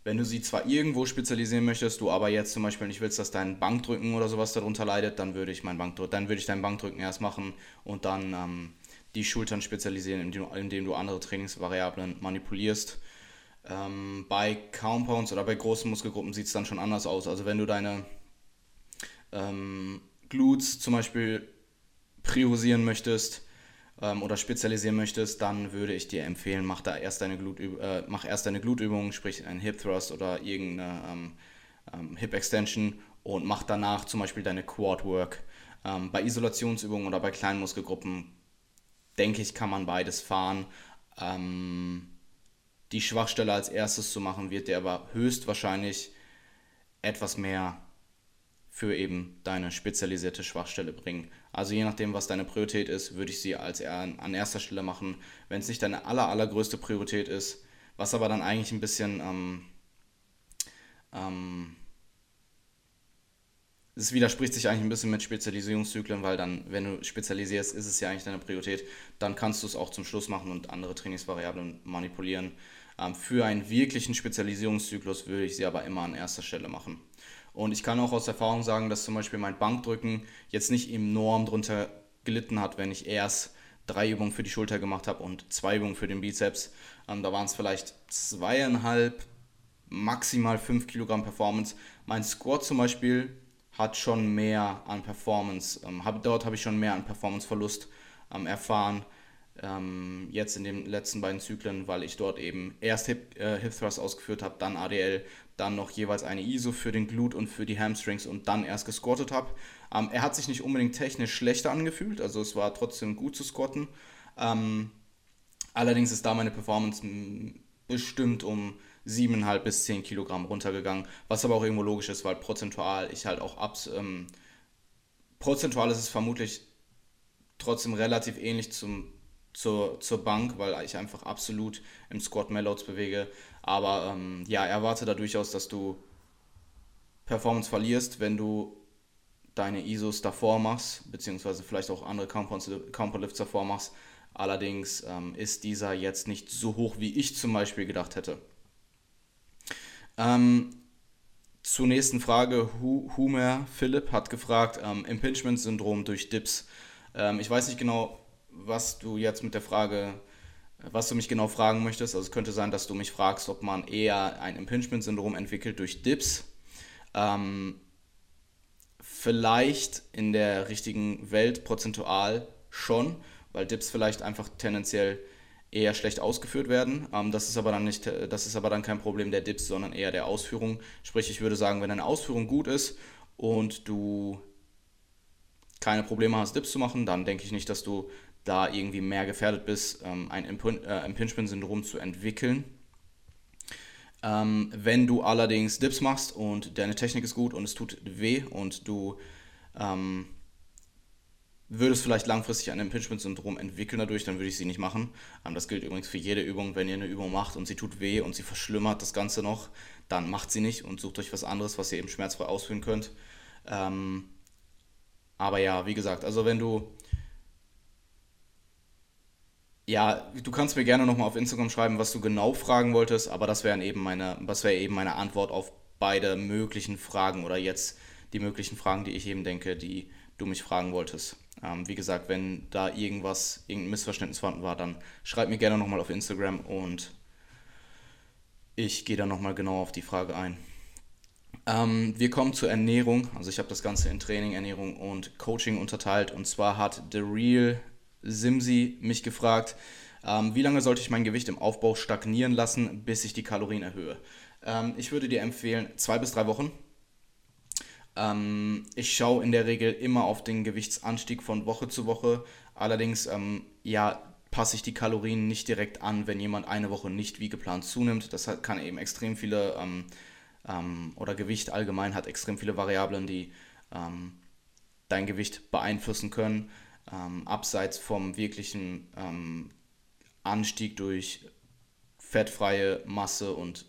wenn du sie zwar irgendwo spezialisieren möchtest, du aber jetzt zum Beispiel nicht willst, dass dein Bankdrücken oder sowas darunter leidet, dann würde ich mein Bankdrücken, dann würde ich dein Bankdrücken erst machen und dann ähm, die Schultern spezialisieren, indem, indem, du andere Trainingsvariablen manipulierst. Ähm, bei Compounds oder bei großen Muskelgruppen sieht es dann schon anders aus. Also wenn du deine ähm, Glutes zum Beispiel priorisieren möchtest, ähm, oder spezialisieren möchtest, dann würde ich dir empfehlen, mach da erst deine, Glutüb äh, mach erst deine Glutübung, sprich ein Hip Thrust oder irgendeine ähm, ähm, Hip Extension und mach danach zum Beispiel deine Quad Work. Ähm, bei Isolationsübungen oder bei kleinen Muskelgruppen denke ich, kann man beides fahren. Ähm, die Schwachstelle als erstes zu machen, wird dir aber höchstwahrscheinlich etwas mehr für eben deine spezialisierte Schwachstelle bringen. Also je nachdem, was deine Priorität ist, würde ich sie als an erster Stelle machen. Wenn es nicht deine aller, allergrößte Priorität ist, was aber dann eigentlich ein bisschen ähm, ähm, es widerspricht sich eigentlich ein bisschen mit Spezialisierungszyklen, weil dann, wenn du spezialisierst, ist es ja eigentlich deine Priorität. Dann kannst du es auch zum Schluss machen und andere Trainingsvariablen manipulieren. Ähm, für einen wirklichen Spezialisierungszyklus würde ich sie aber immer an erster Stelle machen. Und ich kann auch aus Erfahrung sagen, dass zum Beispiel mein Bankdrücken jetzt nicht enorm drunter gelitten hat, wenn ich erst drei Übungen für die Schulter gemacht habe und zwei Übungen für den Bizeps. Ähm, da waren es vielleicht zweieinhalb, maximal fünf Kilogramm Performance. Mein Squat zum Beispiel hat schon mehr an Performance, ähm, hab, dort habe ich schon mehr an Performanceverlust ähm, erfahren. Ähm, jetzt in den letzten beiden Zyklen, weil ich dort eben erst Hip, äh, Hip Thrust ausgeführt habe, dann ADL, dann noch jeweils eine ISO für den Glut und für die Hamstrings und dann erst gesquattet habe. Ähm, er hat sich nicht unbedingt technisch schlechter angefühlt, also es war trotzdem gut zu squatten. Ähm, allerdings ist da meine Performance bestimmt um 7,5 bis 10 Kilogramm runtergegangen, was aber auch irgendwo logisch ist, weil prozentual ich halt auch abs, ähm, prozentual ist es vermutlich trotzdem relativ ähnlich zum, zur, zur Bank, weil ich einfach absolut im Squat mehr Loads bewege. Aber ähm, ja, erwarte da durchaus, dass du Performance verlierst, wenn du deine ISOs davor machst, beziehungsweise vielleicht auch andere Compound Lifts davor machst. Allerdings ähm, ist dieser jetzt nicht so hoch, wie ich zum Beispiel gedacht hätte. Ähm, zur nächsten Frage. Humer Philipp hat gefragt, ähm, Impingement-Syndrom durch Dips. Ähm, ich weiß nicht genau, was du jetzt mit der Frage, was du mich genau fragen möchtest. Also es könnte sein, dass du mich fragst, ob man eher ein Impingement-Syndrom entwickelt durch Dips. Ähm, vielleicht in der richtigen Welt prozentual schon, weil Dips vielleicht einfach tendenziell eher schlecht ausgeführt werden. Ähm, das ist aber dann nicht, das ist aber dann kein Problem der Dips, sondern eher der Ausführung. Sprich, ich würde sagen, wenn deine Ausführung gut ist und du keine Probleme hast, Dips zu machen, dann denke ich nicht, dass du da irgendwie mehr gefährdet bist, ähm, ein äh, Impingement-Syndrom zu entwickeln. Ähm, wenn du allerdings Dips machst und deine Technik ist gut und es tut weh und du ähm, würdest vielleicht langfristig ein Impingement-Syndrom entwickeln dadurch, dann würde ich sie nicht machen. Das gilt übrigens für jede Übung. Wenn ihr eine Übung macht und sie tut weh und sie verschlimmert das Ganze noch, dann macht sie nicht und sucht euch was anderes, was ihr eben schmerzfrei ausführen könnt. Aber ja, wie gesagt, also wenn du ja, du kannst mir gerne nochmal auf Instagram schreiben, was du genau fragen wolltest, aber das wären eben meine, wäre eben meine Antwort auf beide möglichen Fragen oder jetzt die möglichen Fragen, die ich eben denke, die du mich fragen wolltest. Ähm, wie gesagt, wenn da irgendwas, irgendein Missverständnis vorhanden war, dann schreib mir gerne nochmal auf Instagram und ich gehe dann nochmal genau auf die Frage ein. Ähm, wir kommen zur Ernährung. Also ich habe das Ganze in Training, Ernährung und Coaching unterteilt. Und zwar hat The Real Simsi mich gefragt, ähm, wie lange sollte ich mein Gewicht im Aufbau stagnieren lassen, bis ich die Kalorien erhöhe. Ähm, ich würde dir empfehlen, zwei bis drei Wochen. Ähm, ich schaue in der Regel immer auf den Gewichtsanstieg von Woche zu Woche. Allerdings, ähm, ja, passe ich die Kalorien nicht direkt an, wenn jemand eine Woche nicht wie geplant zunimmt. Das kann eben extrem viele, ähm, ähm, oder Gewicht allgemein hat extrem viele Variablen, die dein Gewicht beeinflussen können. Ähm, abseits vom wirklichen ähm, Anstieg durch fettfreie Masse und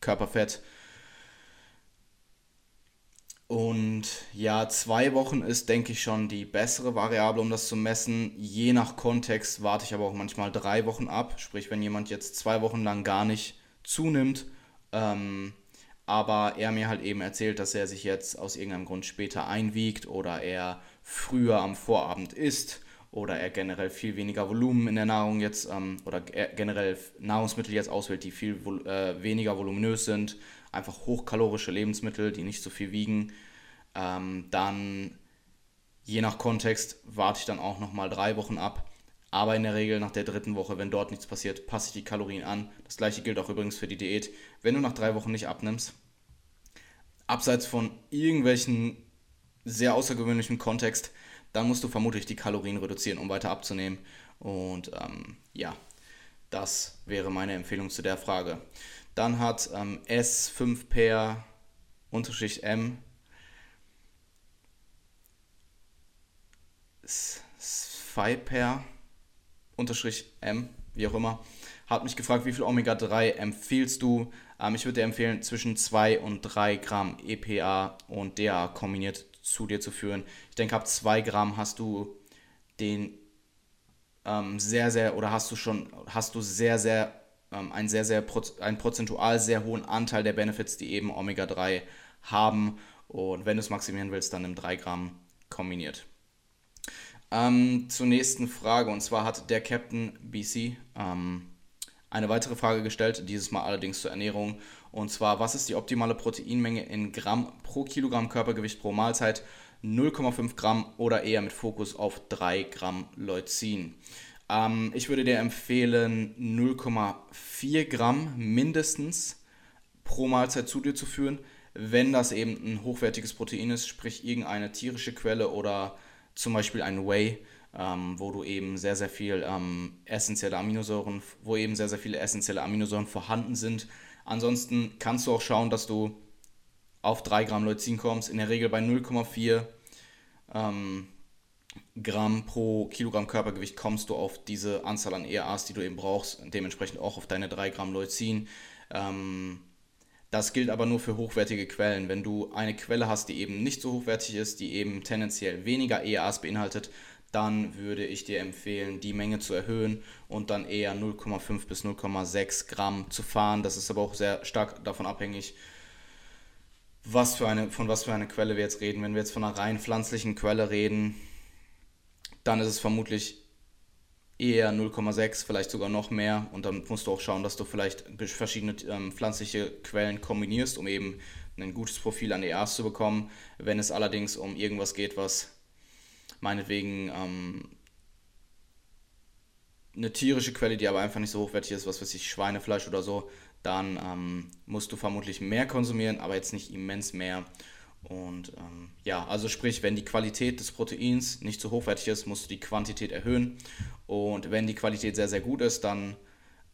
Körperfett und ja, zwei Wochen ist, denke ich, schon die bessere Variable, um das zu messen. Je nach Kontext warte ich aber auch manchmal drei Wochen ab. Sprich, wenn jemand jetzt zwei Wochen lang gar nicht zunimmt, ähm, aber er mir halt eben erzählt, dass er sich jetzt aus irgendeinem Grund später einwiegt oder er früher am Vorabend isst oder er generell viel weniger Volumen in der Nahrung jetzt ähm, oder generell Nahrungsmittel jetzt auswählt, die viel äh, weniger voluminös sind einfach hochkalorische Lebensmittel, die nicht so viel wiegen. Ähm, dann, je nach Kontext, warte ich dann auch nochmal drei Wochen ab. Aber in der Regel nach der dritten Woche, wenn dort nichts passiert, passe ich die Kalorien an. Das gleiche gilt auch übrigens für die Diät. Wenn du nach drei Wochen nicht abnimmst, abseits von irgendwelchen sehr außergewöhnlichen Kontext, dann musst du vermutlich die Kalorien reduzieren, um weiter abzunehmen. Und ähm, ja, das wäre meine Empfehlung zu der Frage. Dann hat ähm, S5 Unterschicht M 5 Unterstrich M, wie auch immer, hat mich gefragt, wie viel Omega-3 empfiehlst du? Ähm, ich würde dir empfehlen, zwischen 2 und 3 Gramm EPA und DA kombiniert zu dir zu führen. Ich denke, ab 2 Gramm hast du den ähm, sehr, sehr, oder hast du schon, hast du sehr, sehr, ähm, einen sehr, sehr, einen prozentual sehr hohen Anteil der Benefits, die eben Omega-3 haben. Und wenn du es maximieren willst, dann nimm 3 Gramm kombiniert. Ähm, zur nächsten Frage, und zwar hat der Captain BC ähm, eine weitere Frage gestellt, dieses Mal allerdings zur Ernährung. Und zwar, was ist die optimale Proteinmenge in Gramm pro Kilogramm Körpergewicht pro Mahlzeit? 0,5 Gramm oder eher mit Fokus auf 3 Gramm Leucin. Ähm, ich würde dir empfehlen, 0,4 Gramm mindestens pro Mahlzeit zu dir zu führen, wenn das eben ein hochwertiges Protein ist, sprich irgendeine tierische Quelle oder zum Beispiel ein Whey, ähm, wo du eben sehr, sehr viel ähm, essentielle Aminosäuren, wo eben sehr, sehr viele essentielle Aminosäuren vorhanden sind. Ansonsten kannst du auch schauen, dass du auf 3 Gramm Leucin kommst, in der Regel bei 0,4 ähm, Gramm pro Kilogramm Körpergewicht kommst du auf diese Anzahl an ERAs, die du eben brauchst, dementsprechend auch auf deine 3 Gramm Leucin. Ähm, das gilt aber nur für hochwertige Quellen. Wenn du eine Quelle hast, die eben nicht so hochwertig ist, die eben tendenziell weniger EAs beinhaltet, dann würde ich dir empfehlen, die Menge zu erhöhen und dann eher 0,5 bis 0,6 Gramm zu fahren. Das ist aber auch sehr stark davon abhängig, was für eine, von was für eine Quelle wir jetzt reden. Wenn wir jetzt von einer rein pflanzlichen Quelle reden, dann ist es vermutlich eher 0,6, vielleicht sogar noch mehr. Und dann musst du auch schauen, dass du vielleicht verschiedene ähm, pflanzliche Quellen kombinierst, um eben ein gutes Profil an EAs zu bekommen. Wenn es allerdings um irgendwas geht, was meinetwegen ähm, eine tierische Quelle, die aber einfach nicht so hochwertig ist, was weiß ich, Schweinefleisch oder so, dann ähm, musst du vermutlich mehr konsumieren, aber jetzt nicht immens mehr. Und ähm, ja, also sprich, wenn die Qualität des Proteins nicht so hochwertig ist, musst du die Quantität erhöhen. Und wenn die Qualität sehr, sehr gut ist, dann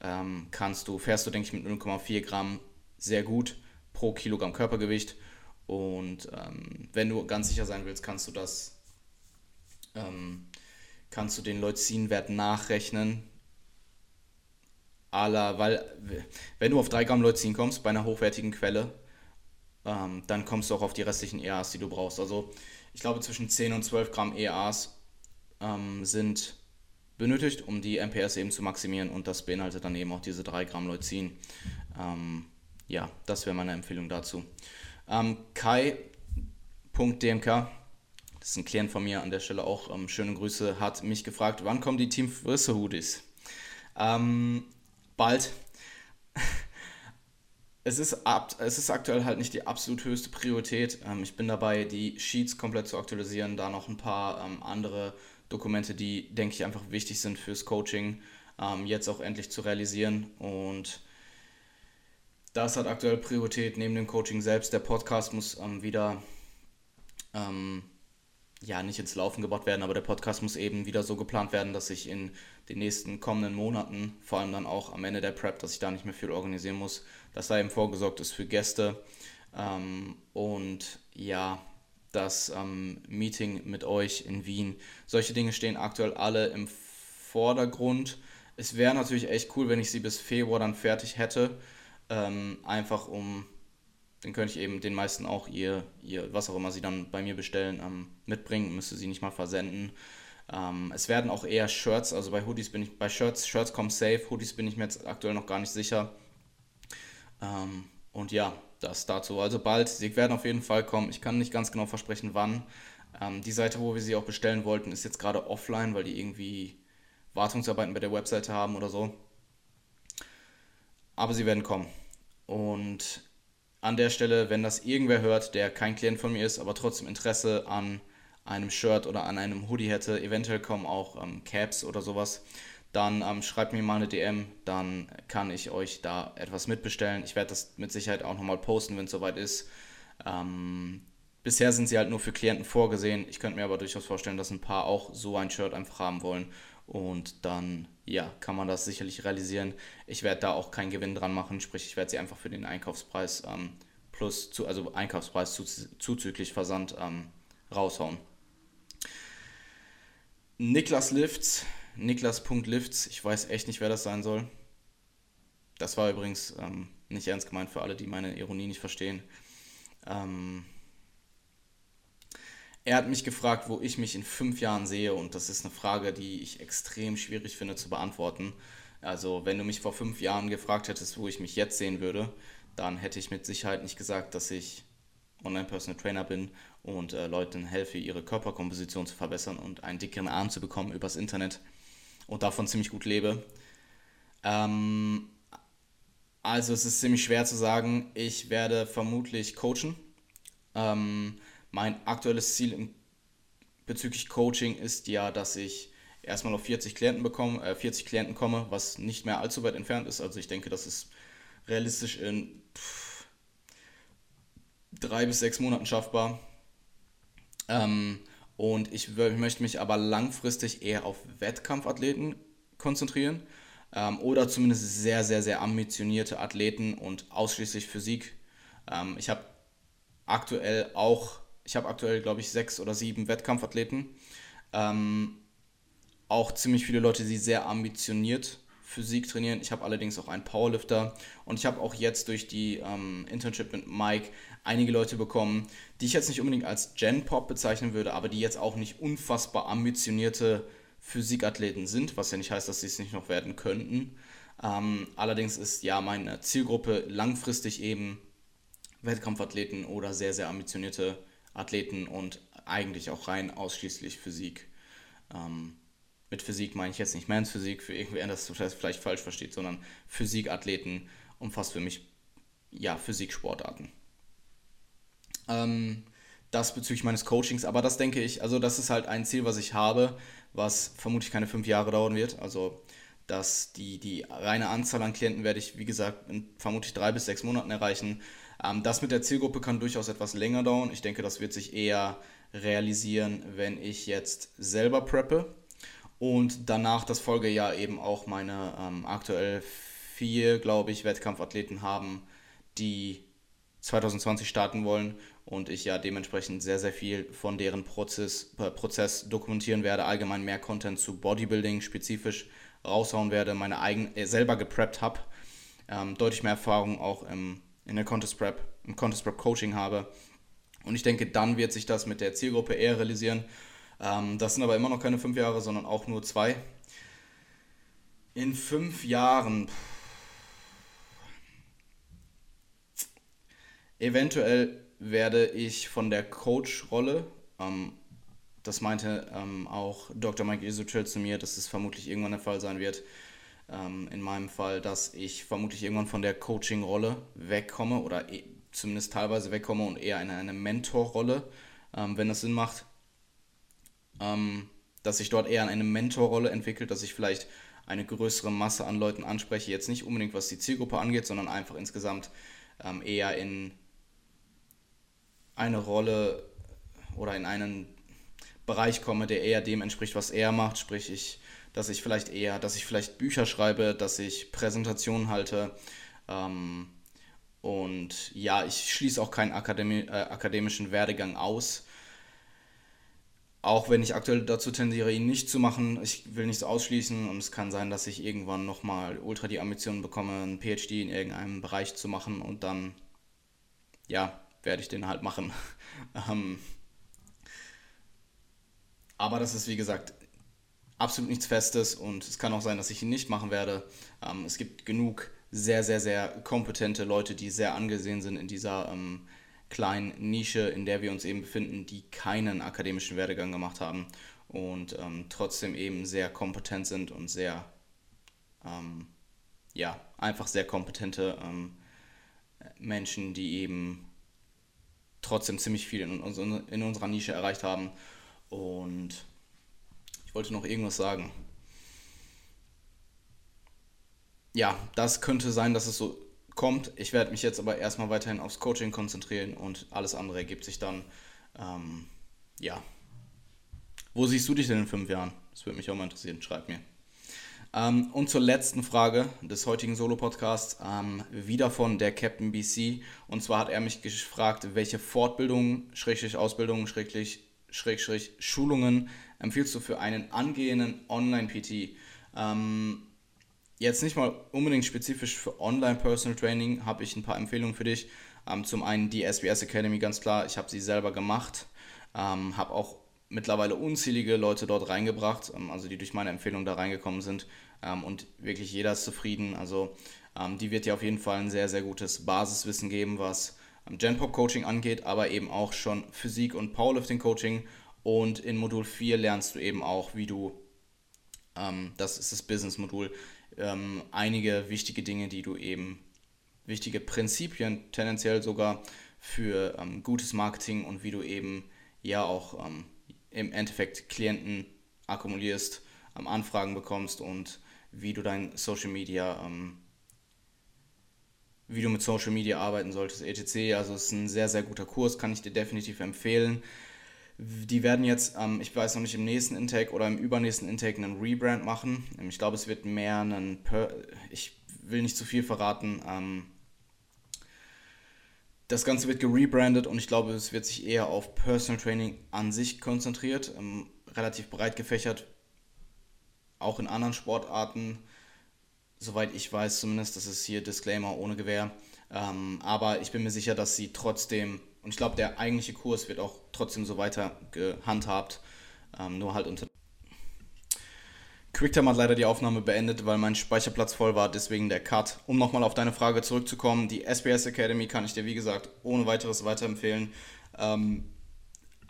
ähm, kannst du, fährst du, denke ich, mit 0,4 Gramm sehr gut pro Kilogramm Körpergewicht. Und ähm, wenn du ganz sicher sein willst, kannst du das, ähm, kannst du den Leucinwert nachrechnen. Aller, weil, wenn du auf 3 Gramm Leucin kommst bei einer hochwertigen Quelle, ähm, dann kommst du auch auf die restlichen EAs, die du brauchst. Also ich glaube zwischen 10 und 12 Gramm EAs ähm, sind benötigt, um die MPS eben zu maximieren und das beinhaltet dann eben auch diese 3 Gramm Leucin. Ähm, ja, das wäre meine Empfehlung dazu. Ähm, Kai.dmk, das ist ein Klient von mir an der Stelle auch, ähm, schöne Grüße, hat mich gefragt, wann kommen die Team Frisse Hoodies? Ähm, bald es ist, ab, es ist aktuell halt nicht die absolut höchste Priorität. Ähm, ich bin dabei, die Sheets komplett zu aktualisieren, da noch ein paar ähm, andere Dokumente, die, denke ich, einfach wichtig sind fürs Coaching, ähm, jetzt auch endlich zu realisieren. Und das hat aktuell Priorität neben dem Coaching selbst. Der Podcast muss ähm, wieder ähm, ja, nicht ins Laufen gebracht werden, aber der Podcast muss eben wieder so geplant werden, dass ich in den nächsten kommenden Monaten, vor allem dann auch am Ende der Prep, dass ich da nicht mehr viel organisieren muss, dass da eben vorgesorgt ist für Gäste. Ähm, und ja, das ähm, Meeting mit euch in Wien. Solche Dinge stehen aktuell alle im Vordergrund. Es wäre natürlich echt cool, wenn ich sie bis Februar dann fertig hätte. Ähm, einfach um, dann könnte ich eben den meisten auch ihr, ihr, was auch immer sie dann bei mir bestellen, ähm, mitbringen, müsste sie nicht mal versenden. Ähm, es werden auch eher Shirts, also bei Hoodies bin ich, bei Shirts, Shirts kommen safe, Hoodies bin ich mir jetzt aktuell noch gar nicht sicher. Ähm, und ja, das dazu. Also bald, sie werden auf jeden Fall kommen. Ich kann nicht ganz genau versprechen, wann. Ähm, die Seite, wo wir sie auch bestellen wollten, ist jetzt gerade offline, weil die irgendwie Wartungsarbeiten bei der Webseite haben oder so. Aber sie werden kommen. Und an der Stelle, wenn das irgendwer hört, der kein Klient von mir ist, aber trotzdem Interesse an einem Shirt oder an einem Hoodie hätte, eventuell kommen auch ähm, Caps oder sowas, dann ähm, schreibt mir mal eine DM, dann kann ich euch da etwas mitbestellen. Ich werde das mit Sicherheit auch nochmal posten, wenn es soweit ist. Ähm, bisher sind sie halt nur für Klienten vorgesehen. Ich könnte mir aber durchaus vorstellen, dass ein paar auch so ein Shirt einfach haben wollen. Und dann, ja, kann man das sicherlich realisieren. Ich werde da auch keinen Gewinn dran machen, sprich, ich werde sie einfach für den Einkaufspreis ähm, plus, zu, also Einkaufspreis zuzüglich Versand ähm, raushauen. Niklas Lifts Niklas.lifts, ich weiß echt nicht, wer das sein soll. das war übrigens ähm, nicht ernst gemeint für alle, die meine Ironie nicht verstehen. Ähm, er hat mich gefragt, wo ich mich in fünf Jahren sehe und das ist eine Frage, die ich extrem schwierig finde zu beantworten. Also wenn du mich vor fünf Jahren gefragt hättest, wo ich mich jetzt sehen würde, dann hätte ich mit Sicherheit nicht gesagt, dass ich Online-Personal Trainer bin und äh, Leuten helfe, ihre Körperkomposition zu verbessern und einen dickeren Arm zu bekommen übers Internet und davon ziemlich gut lebe. Ähm, also es ist ziemlich schwer zu sagen. Ich werde vermutlich coachen. Ähm, mein aktuelles Ziel bezüglich Coaching ist ja, dass ich erstmal auf 40 Klienten bekomme, äh, 40 Klienten komme, was nicht mehr allzu weit entfernt ist. Also ich denke, das ist realistisch in pff, drei bis sechs Monaten schaffbar. Ähm, und ich, ich möchte mich aber langfristig eher auf Wettkampfathleten konzentrieren ähm, oder zumindest sehr, sehr, sehr ambitionierte Athleten und ausschließlich Physik. Ähm, ich habe aktuell auch, ich habe aktuell, glaube ich, sechs oder sieben Wettkampfathleten. Ähm, auch ziemlich viele Leute, die sehr ambitioniert Physik trainieren. Ich habe allerdings auch einen Powerlifter und ich habe auch jetzt durch die ähm, Internship mit Mike einige Leute bekommen, die ich jetzt nicht unbedingt als Gen-Pop bezeichnen würde, aber die jetzt auch nicht unfassbar ambitionierte Physikathleten sind, was ja nicht heißt, dass sie es nicht noch werden könnten. Ähm, allerdings ist ja meine Zielgruppe langfristig eben Wettkampfathleten oder sehr, sehr ambitionierte Athleten und eigentlich auch rein ausschließlich Physik. Ähm, mit Physik meine ich jetzt nicht Mans Physik, für irgendwer das vielleicht falsch versteht, sondern Physikathleten umfasst für mich ja Physiksportarten. Ähm, das bezüglich meines Coachings, aber das denke ich, also das ist halt ein Ziel, was ich habe, was vermutlich keine fünf Jahre dauern wird. Also dass die, die reine Anzahl an Klienten werde ich, wie gesagt, in vermutlich drei bis sechs Monaten erreichen. Ähm, das mit der Zielgruppe kann durchaus etwas länger dauern. Ich denke, das wird sich eher realisieren, wenn ich jetzt selber preppe und danach das Folgejahr eben auch meine ähm, aktuell vier, glaube ich, Wettkampfathleten haben, die 2020 starten wollen und ich ja dementsprechend sehr, sehr viel von deren Prozess, äh, Prozess dokumentieren werde, allgemein mehr Content zu Bodybuilding spezifisch raushauen werde, meine eigen, äh, selber gepreppt habe, ähm, deutlich mehr Erfahrung auch im, in der Contest Prep, im Contest Prep Coaching habe. Und ich denke, dann wird sich das mit der Zielgruppe eher realisieren. Ähm, das sind aber immer noch keine fünf Jahre, sondern auch nur zwei. In fünf Jahren. Eventuell werde ich von der Coach-Rolle, ähm, das meinte ähm, auch Dr. Mike Isuchel zu mir, dass es vermutlich irgendwann der Fall sein wird, ähm, in meinem Fall, dass ich vermutlich irgendwann von der Coaching-Rolle wegkomme oder e zumindest teilweise wegkomme und eher in eine Mentor-Rolle, ähm, wenn das Sinn macht, ähm, dass sich dort eher in eine Mentor-Rolle entwickelt, dass ich vielleicht eine größere Masse an Leuten anspreche, jetzt nicht unbedingt was die Zielgruppe angeht, sondern einfach insgesamt ähm, eher in eine Rolle oder in einen Bereich komme, der eher dem entspricht, was er macht, sprich ich, dass ich vielleicht eher, dass ich vielleicht Bücher schreibe, dass ich Präsentationen halte ähm, und ja, ich schließe auch keinen Akademie, äh, akademischen Werdegang aus. Auch wenn ich aktuell dazu tendiere, ihn nicht zu machen, ich will nichts ausschließen und es kann sein, dass ich irgendwann nochmal ultra die Ambitionen bekomme, einen PhD in irgendeinem Bereich zu machen und dann, ja, werde ich den halt machen. ähm, aber das ist, wie gesagt, absolut nichts Festes und es kann auch sein, dass ich ihn nicht machen werde. Ähm, es gibt genug sehr, sehr, sehr kompetente Leute, die sehr angesehen sind in dieser ähm, kleinen Nische, in der wir uns eben befinden, die keinen akademischen Werdegang gemacht haben und ähm, trotzdem eben sehr kompetent sind und sehr, ähm, ja, einfach sehr kompetente ähm, Menschen, die eben trotzdem ziemlich viel in, in unserer Nische erreicht haben. Und ich wollte noch irgendwas sagen. Ja, das könnte sein, dass es so kommt. Ich werde mich jetzt aber erstmal weiterhin aufs Coaching konzentrieren und alles andere ergibt sich dann. Ähm, ja. Wo siehst du dich denn in fünf Jahren? Das würde mich auch mal interessieren. Schreib mir. Ähm, und zur letzten Frage des heutigen Solo-Podcasts, ähm, wieder von der Captain BC. Und zwar hat er mich gefragt, welche Fortbildungen, Schrägstrich Ausbildungen, Schrägstrich, Schrägstrich Schulungen empfiehlst du für einen angehenden Online-PT? Ähm, jetzt nicht mal unbedingt spezifisch für Online Personal Training, habe ich ein paar Empfehlungen für dich. Ähm, zum einen die SBS Academy, ganz klar, ich habe sie selber gemacht, ähm, habe auch mittlerweile unzählige Leute dort reingebracht, ähm, also die durch meine Empfehlung da reingekommen sind ähm, und wirklich jeder ist zufrieden. Also ähm, die wird dir auf jeden Fall ein sehr, sehr gutes Basiswissen geben, was ähm, Genpop Coaching angeht, aber eben auch schon Physik und Powerlifting Coaching und in Modul 4 lernst du eben auch, wie du, das ist das Business-Modul, einige wichtige Dinge, die du eben wichtige Prinzipien tendenziell sogar für ähm, gutes Marketing und wie du eben ja auch ähm, im Endeffekt Klienten akkumulierst, ähm, Anfragen bekommst und wie du dein Social Media, ähm, wie du mit Social Media arbeiten solltest, etc. Also es ist ein sehr, sehr guter Kurs, kann ich dir definitiv empfehlen. Die werden jetzt, ähm, ich weiß noch nicht, im nächsten Intake oder im übernächsten Intake einen Rebrand machen. Ich glaube, es wird mehr einen, per ich will nicht zu viel verraten, ähm, das Ganze wird gerebrandet und ich glaube, es wird sich eher auf Personal Training an sich konzentriert, ähm, relativ breit gefächert, auch in anderen Sportarten, soweit ich weiß zumindest, das ist hier Disclaimer ohne Gewehr, ähm, aber ich bin mir sicher, dass sie trotzdem, und ich glaube, der eigentliche Kurs wird auch trotzdem so weiter gehandhabt, ähm, nur halt unter QuickTime hat leider die Aufnahme beendet, weil mein Speicherplatz voll war, deswegen der Cut. Um nochmal auf deine Frage zurückzukommen, die SBS Academy kann ich dir wie gesagt ohne weiteres weiterempfehlen. Ähm,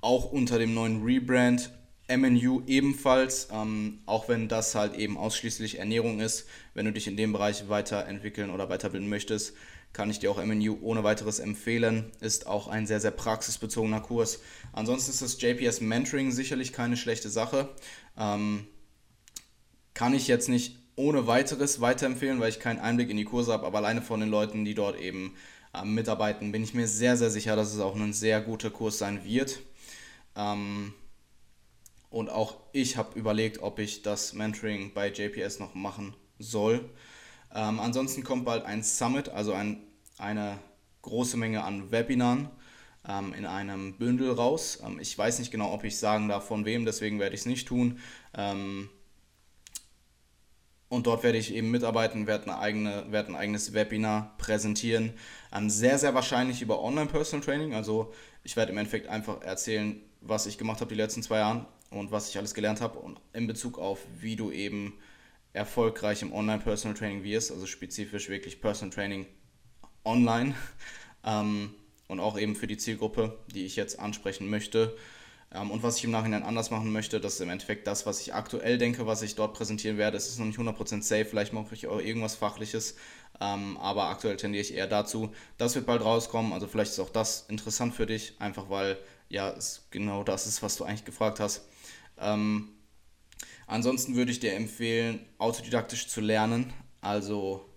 auch unter dem neuen Rebrand. MNU ebenfalls, ähm, auch wenn das halt eben ausschließlich Ernährung ist. Wenn du dich in dem Bereich weiterentwickeln oder weiterbilden möchtest, kann ich dir auch MNU ohne weiteres empfehlen. Ist auch ein sehr, sehr praxisbezogener Kurs. Ansonsten ist das JPS Mentoring sicherlich keine schlechte Sache. Ähm, kann ich jetzt nicht ohne weiteres weiterempfehlen, weil ich keinen Einblick in die Kurse habe, aber alleine von den Leuten, die dort eben äh, mitarbeiten, bin ich mir sehr, sehr sicher, dass es auch ein sehr guter Kurs sein wird. Ähm, und auch ich habe überlegt, ob ich das Mentoring bei JPS noch machen soll. Ähm, ansonsten kommt bald ein Summit, also ein, eine große Menge an Webinaren ähm, in einem Bündel raus. Ähm, ich weiß nicht genau, ob ich sagen darf, von wem, deswegen werde ich es nicht tun. Ähm, und dort werde ich eben mitarbeiten, werde, eigene, werde ein eigenes Webinar präsentieren. Ähm, sehr, sehr wahrscheinlich über Online-Personal Training. Also ich werde im Endeffekt einfach erzählen, was ich gemacht habe die letzten zwei Jahre und was ich alles gelernt habe und in Bezug auf, wie du eben erfolgreich im Online-Personal Training wirst, also spezifisch wirklich Personal Training online ähm, und auch eben für die Zielgruppe, die ich jetzt ansprechen möchte. Ähm, und was ich im Nachhinein anders machen möchte, das ist im Endeffekt das, was ich aktuell denke, was ich dort präsentieren werde. Es ist noch nicht 100% safe, vielleicht mache ich auch irgendwas Fachliches, ähm, aber aktuell tendiere ich eher dazu. Das wird bald rauskommen, also vielleicht ist auch das interessant für dich, einfach weil ja, es genau das ist, was du eigentlich gefragt hast. Ähm, ansonsten würde ich dir empfehlen, autodidaktisch zu lernen, also,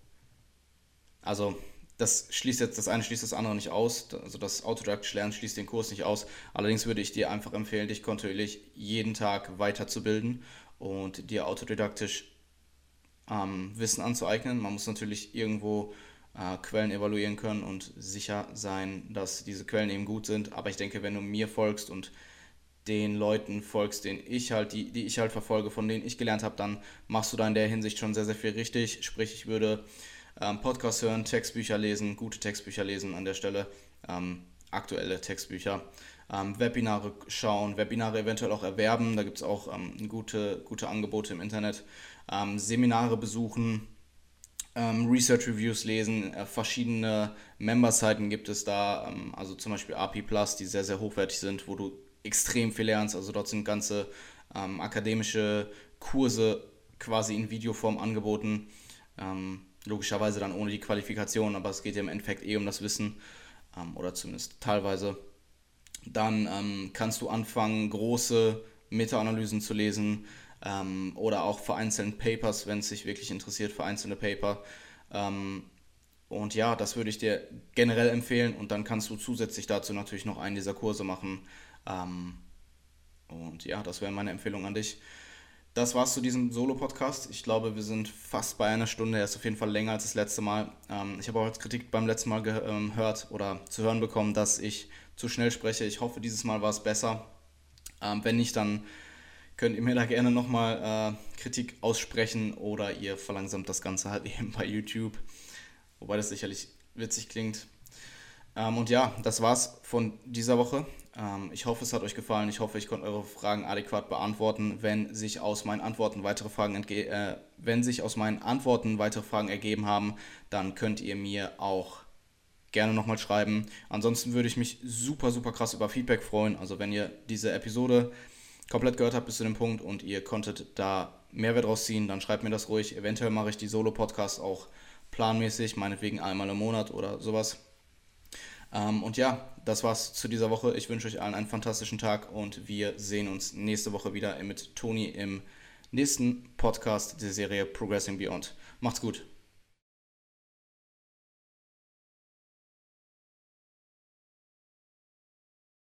also das schließt jetzt das eine schließt das andere nicht aus. Also das autodidaktische Lernen schließt den Kurs nicht aus. Allerdings würde ich dir einfach empfehlen, dich kontinuierlich jeden Tag weiterzubilden und dir autodidaktisch ähm, Wissen anzueignen. Man muss natürlich irgendwo äh, Quellen evaluieren können und sicher sein, dass diese Quellen eben gut sind. Aber ich denke, wenn du mir folgst und den Leuten folgst, den ich halt, die, die ich halt verfolge, von denen ich gelernt habe, dann machst du da in der Hinsicht schon sehr, sehr viel richtig. Sprich, ich würde ähm, Podcast hören, Textbücher lesen, gute Textbücher lesen an der Stelle, ähm, aktuelle Textbücher, ähm, Webinare schauen, Webinare eventuell auch erwerben, da gibt es auch ähm, gute, gute Angebote im Internet, ähm, Seminare besuchen, ähm, Research Reviews lesen, äh, verschiedene Member-Seiten gibt es da, also zum Beispiel AP Plus, die sehr, sehr hochwertig sind, wo du extrem viel lernst, also dort sind ganze akademische Kurse quasi in Videoform angeboten. Ähm, Logischerweise dann ohne die Qualifikation, aber es geht ja im Endeffekt eh um das Wissen ähm, oder zumindest teilweise. Dann ähm, kannst du anfangen, große Meta-Analysen zu lesen ähm, oder auch vereinzelte Papers, wenn es dich wirklich interessiert, vereinzelte Paper. Ähm, und ja, das würde ich dir generell empfehlen und dann kannst du zusätzlich dazu natürlich noch einen dieser Kurse machen. Ähm, und ja, das wäre meine Empfehlung an dich das war's zu diesem Solo-Podcast. Ich glaube, wir sind fast bei einer Stunde. Er ist auf jeden Fall länger als das letzte Mal. Ähm, ich habe auch als Kritik beim letzten Mal gehört ähm, oder zu hören bekommen, dass ich zu schnell spreche. Ich hoffe, dieses Mal war es besser. Ähm, wenn nicht, dann könnt ihr mir da gerne nochmal äh, Kritik aussprechen oder ihr verlangsamt das Ganze halt eben bei YouTube. Wobei das sicherlich witzig klingt. Ähm, und ja, das war's von dieser Woche. Ähm, ich hoffe, es hat euch gefallen. Ich hoffe, ich konnte eure Fragen adäquat beantworten. Wenn sich aus meinen Antworten weitere Fragen äh, wenn sich aus meinen Antworten weitere Fragen ergeben haben, dann könnt ihr mir auch gerne nochmal schreiben. Ansonsten würde ich mich super, super krass über Feedback freuen. Also wenn ihr diese Episode komplett gehört habt bis zu dem Punkt und ihr konntet da Mehrwert draus ziehen, dann schreibt mir das ruhig. Eventuell mache ich die Solo-Podcasts auch planmäßig, meinetwegen einmal im Monat oder sowas. Ähm, und ja, das war's zu dieser Woche. Ich wünsche euch allen einen fantastischen Tag und wir sehen uns nächste Woche wieder mit Toni im nächsten Podcast der Serie Progressing Beyond. Macht's gut.